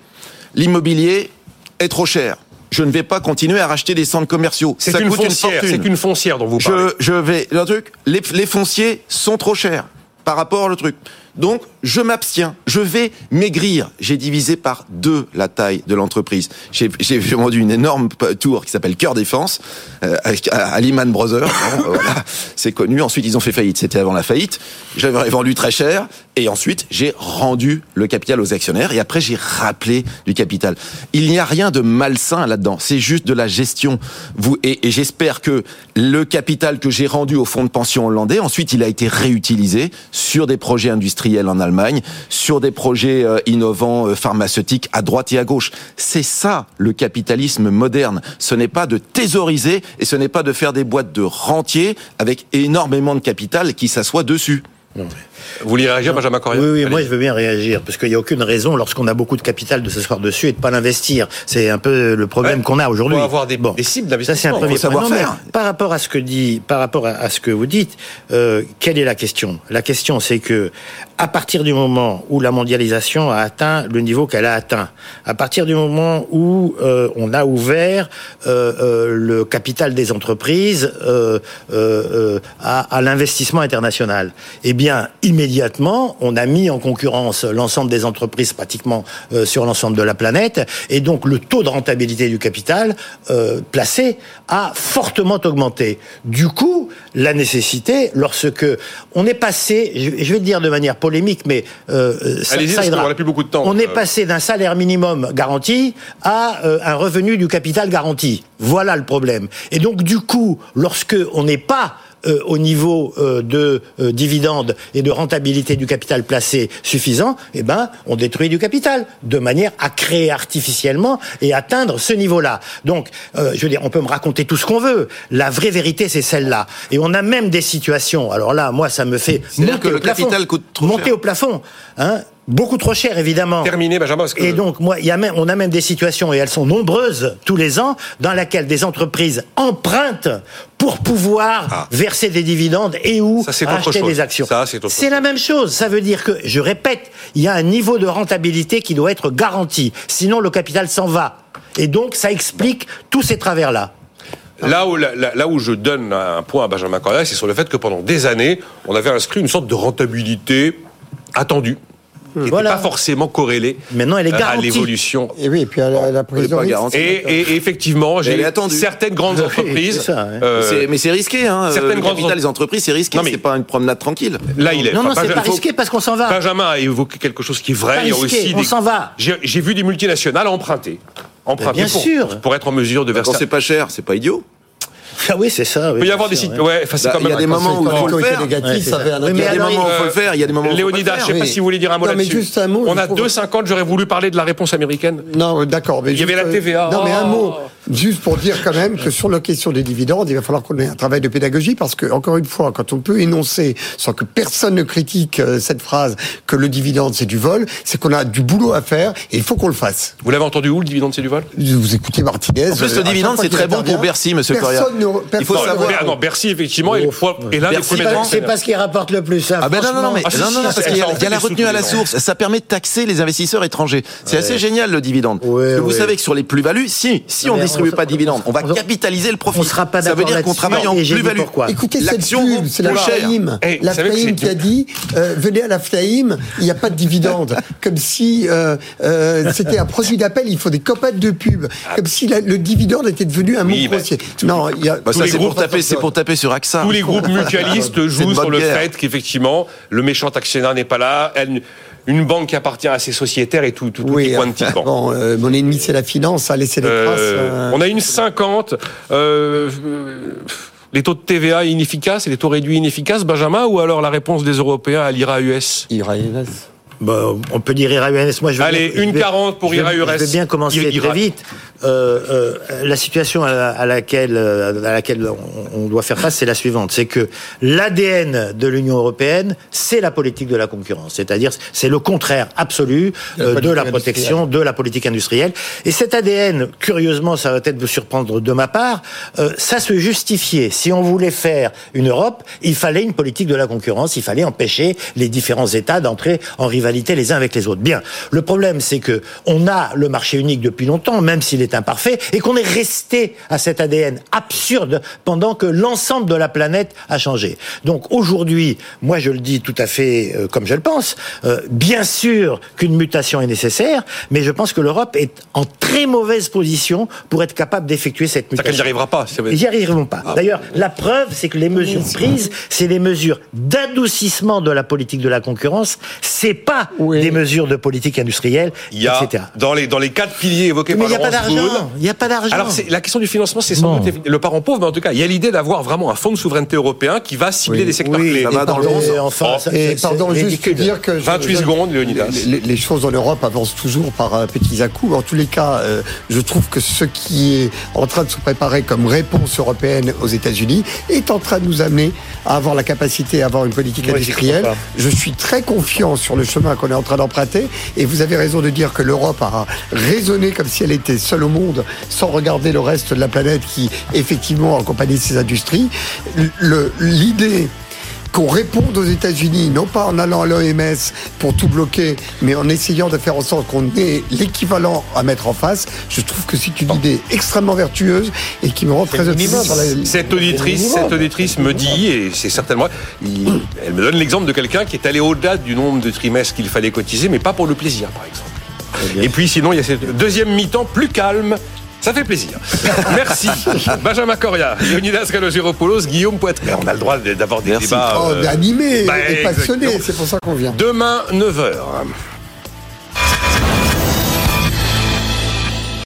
l'immobilier est trop cher. Je ne vais pas continuer à racheter des centres commerciaux. C'est Ça une coûte foncière, une fortune. c'est une foncière dont vous parlez. Je, je vais. Le truc, les, les fonciers sont trop chers par rapport au truc. Donc, je m'abstiens. Je vais maigrir. J'ai divisé par deux la taille de l'entreprise. J'ai (laughs) vendu une énorme tour qui s'appelle Cœur Défense euh, avec- à, à Lehman Brothers. Voilà, (laughs) c'est connu. Ensuite, ils ont fait faillite. C'était avant la faillite. J'avais vendu très cher. Et ensuite, j'ai rendu le capital aux actionnaires. Et après, j'ai rappelé du capital. Il n'y a rien de malsain là-dedans. C'est juste de la gestion. Vous et, et j'espère que le capital que j'ai rendu au fonds de pension hollandais, ensuite, il a été réutilisé sur des projets industriels en Allemagne, sur des projets euh, innovants euh, pharmaceutiques à droite et à gauche. C'est ça le capitalisme moderne. Ce n'est pas de thésauriser et ce n'est pas de faire des boîtes de rentiers avec énormément de capital qui s'assoit dessus. Vous voulez réagir, Benjamin Correa Oui, oui moi je veux bien réagir, parce qu'il n'y a aucune raison, lorsqu'on a beaucoup de capital, de s'asseoir dessus et de ne pas l'investir. C'est un peu le problème qu'on a aujourd'hui. Il faut avoir des, des cibles d'investissement. Ça, c'est un premier savoir-faire. Par rapport à ce que dit, par rapport à, ce que vous dites, euh, quelle est la question? La question, c'est que à partir du moment où la mondialisation a atteint le niveau qu'elle a atteint, à partir du moment où euh, on a ouvert euh, le capital des entreprises à, à l'investissement international, eh bien immédiatement on a mis en concurrence l'ensemble des entreprises pratiquement sur l'ensemble de la planète, et donc le taux de rentabilité du capital placé a fortement augmenté. Du coup, la nécessité, lorsque on est passé, je vais dire de manière polémique, mais euh, ça, ça on plus beaucoup de temps. On est euh. passé d'un salaire minimum garanti à euh, un revenu du capital garanti. Voilà le problème. Et donc du coup, lorsque on n'est pas euh, au niveau euh, de euh, dividendes et de rentabilité du capital placé suffisant, eh ben, on détruit du capital de manière à créer artificiellement et atteindre ce niveau-là. Donc, je veux dire, on peut me raconter tout ce qu'on veut. La vraie vérité, c'est celle-là. Et on a même des situations. Alors là, moi, ça me fait monter que au le plafond, capital coûte trop monter au plafond. Hein Beaucoup trop cher, évidemment. Terminé, Benjamin. Parce que... Et donc, moi, y a même, on a même des situations, et elles sont nombreuses tous les ans, dans lesquelles des entreprises empruntent pour pouvoir ah. verser des dividendes et ou acheter des actions. C'est la même chose. Ça veut dire que, je répète, il y a un niveau de rentabilité qui doit être garanti. Sinon, le capital s'en va. Et donc, ça explique tous ces travers-là. Là où, là, où je donne un point à Benjamin Correa, c'est sur le fait que pendant des années, on avait inscrit une sorte de rentabilité attendue qui voilà. pas forcément corrélée Maintenant, elle est à l'évolution. Et oui, et puis à la, la Et, et, effectivement, j'ai certaines grandes (laughs) entreprises. Ça, euh, mais c'est risqué, hein. Certaines grandes les entreprises, c'est risqué. C'est pas une promenade tranquille. Là, il est. Non, non, c'est pas risqué parce qu'on s'en va. Benjamin a évoqué quelque chose qui est vrai. il y a aussi on s'en va. J'ai vu des multinationales emprunter. Emprunter bien pour, sûr. pour être en mesure de verser. Quand c'est pas cher, c'est pas idiot. Ah oui, c'est ça. il peut y avoir des sites. Ouais, enfin, c'est bah, Il y a des moments où il faut le faire. Négatif, ça il y a des moments où il faut le faire. Il y a des moments où Léonidas, je ne sais pas si vous voulez dire un mot là-dessus. On a 2,50. J'aurais voulu parler de la réponse américaine. Non, d'accord. Il y avait la TVA. Non, mais un mot. Juste pour dire quand même que sur la question des dividendes, il va falloir qu'on ait un travail de pédagogie parce que, encore une fois, quand on peut énoncer, sans que personne ne critique euh, cette phrase, que le dividende c'est du vol, c'est qu'on a du boulot à faire et il faut qu'on le fasse. Vous l'avez entendu où, le dividende c'est du vol? Vous écoutez Martinez. En plus, le dividende c'est très bon pour Bercy, monsieur Correa. Il faut savoir. Ah non, Bercy, effectivement, est, est l'un des premiers. C'est pas ce qui rapporte le plus. Hein, ah ben non, non, mais, non, non, parce qu'il y a la retenue à la source. Ça permet de taxer les investisseurs étrangers. C'est assez génial, le dividende. Vous savez que sur les plus-values, si, si on distribue pas de dividende, on va capitaliser le profit. On sera pas Ça veut dire qu'on travaille en plus-value. Écoutez cette pub, c'est la Flaïm. Eh, la Flaïm qui a dit euh, venez à la Flaïm, il n'y a pas de dividende. (laughs) Comme si euh, euh, c'était un produit d'appel, il faut des copates de pub. Comme si le dividende était devenu un mot grossier. Non, il y a. Bah, ça c'est pour taper, c'est pour taper sur AXA. Tous les groupes (laughs) mutualistes jouent sur le fait qu'effectivement le méchant actionnaire n'est pas là. Une banque qui appartient à ses sociétaires et tout, tout, tout oui, point de bon, euh, Mon ennemi, c'est la finance, a laissé des traces. Euh, on a une 50. Euh, les taux de TVA inefficaces et les taux réduits inefficaces, Benjamin, ou alors la réponse des Européens à l'IRA-US? IRA-US bah, on peut dire IRA-US. Moi, je vais Allez, une 40 pour IRA-US. Je vais bien commencer très vite. Euh, euh, la situation à, laquelle, euh, à laquelle on, doit faire face, c'est la suivante. C'est que l'ADN de l'Union européenne, c'est la politique de la concurrence. C'est-à-dire, c'est le contraire absolu de la protection, de la politique industrielle. Et cet ADN, curieusement, ça va peut-être vous surprendre de ma part, ça se justifiait. Si on voulait faire une Europe, il fallait une politique de la concurrence, il fallait empêcher les différents États d'entrer en rivalité les uns avec les autres. Bien. Le problème, c'est que on a le marché unique depuis longtemps, même s'il est imparfait, et qu'on est resté à cet ADN absurde pendant que l'ensemble de la planète a changé. Donc aujourd'hui, moi je le dis tout à fait euh, comme je le pense, euh, bien sûr qu'une mutation est nécessaire, mais je pense que l'Europe est en très mauvaise position pour être capable d'effectuer cette mutation. n'y arrivera pas. Ils n'y arriveront pas. Ah. D'ailleurs, la preuve, c'est que les mesures prises, c'est les mesures d'adoucissement de la politique de la concurrence. C'est pas pas des mesures de politique industrielle, il y a, etc. Dans les, dans les quatre piliers évoqués mais par a pas d'argent. Il n'y a pas d'argent. Alors, la question du financement, c'est sans doute le parent pauvre, mais en tout cas, il y a l'idée d'avoir vraiment un fonds de souveraineté européen qui va cibler des secteurs oui, clés. Ça va dans le. Enfin, Oh. Et pardon, juste dire que... 28 je- secondes, Léonidas. Les, les choses en Europe avancent toujours par euh, petits à-coups. En tous les cas, euh, je trouve que ce qui est en train de se préparer comme réponse européenne aux États-Unis est en train de nous amener à avoir la capacité à avoir une politique industrielle. Je suis très confiant sur le chemin qu'on est en train d'emprunter. Et vous avez raison de dire que l'Europe a raisonné comme si elle était seule au monde, sans regarder le reste de la planète qui, effectivement, accompagne ses industries. L'idée qu'on réponde aux États-Unis, non pas en allant à l'OMS pour tout bloquer, mais en essayant de faire en sorte qu'on ait l'équivalent à mettre en face, je trouve que c'est une idée extrêmement vertueuse et qui me rend très optimiste. Cette auditrice, cette auditrice me dit, et c'est certainement, il- elle me donne l'exemple de quelqu'un qui est allé au-delà du nombre de trimestres qu'il fallait cotiser, mais pas pour le plaisir, par exemple. Et puis sinon, il y a cette deuxième mi-temps plus calme. Ça fait plaisir. (laughs) Merci. Benjamin Coria, Leonidas Kalogéropoulos, Guillaume Poitret. On a le droit d'avoir des Merci. débats. Oh, euh, mais animé bah, et passionné, exactement. c'est pour ça qu'on vient. Demain, 9h.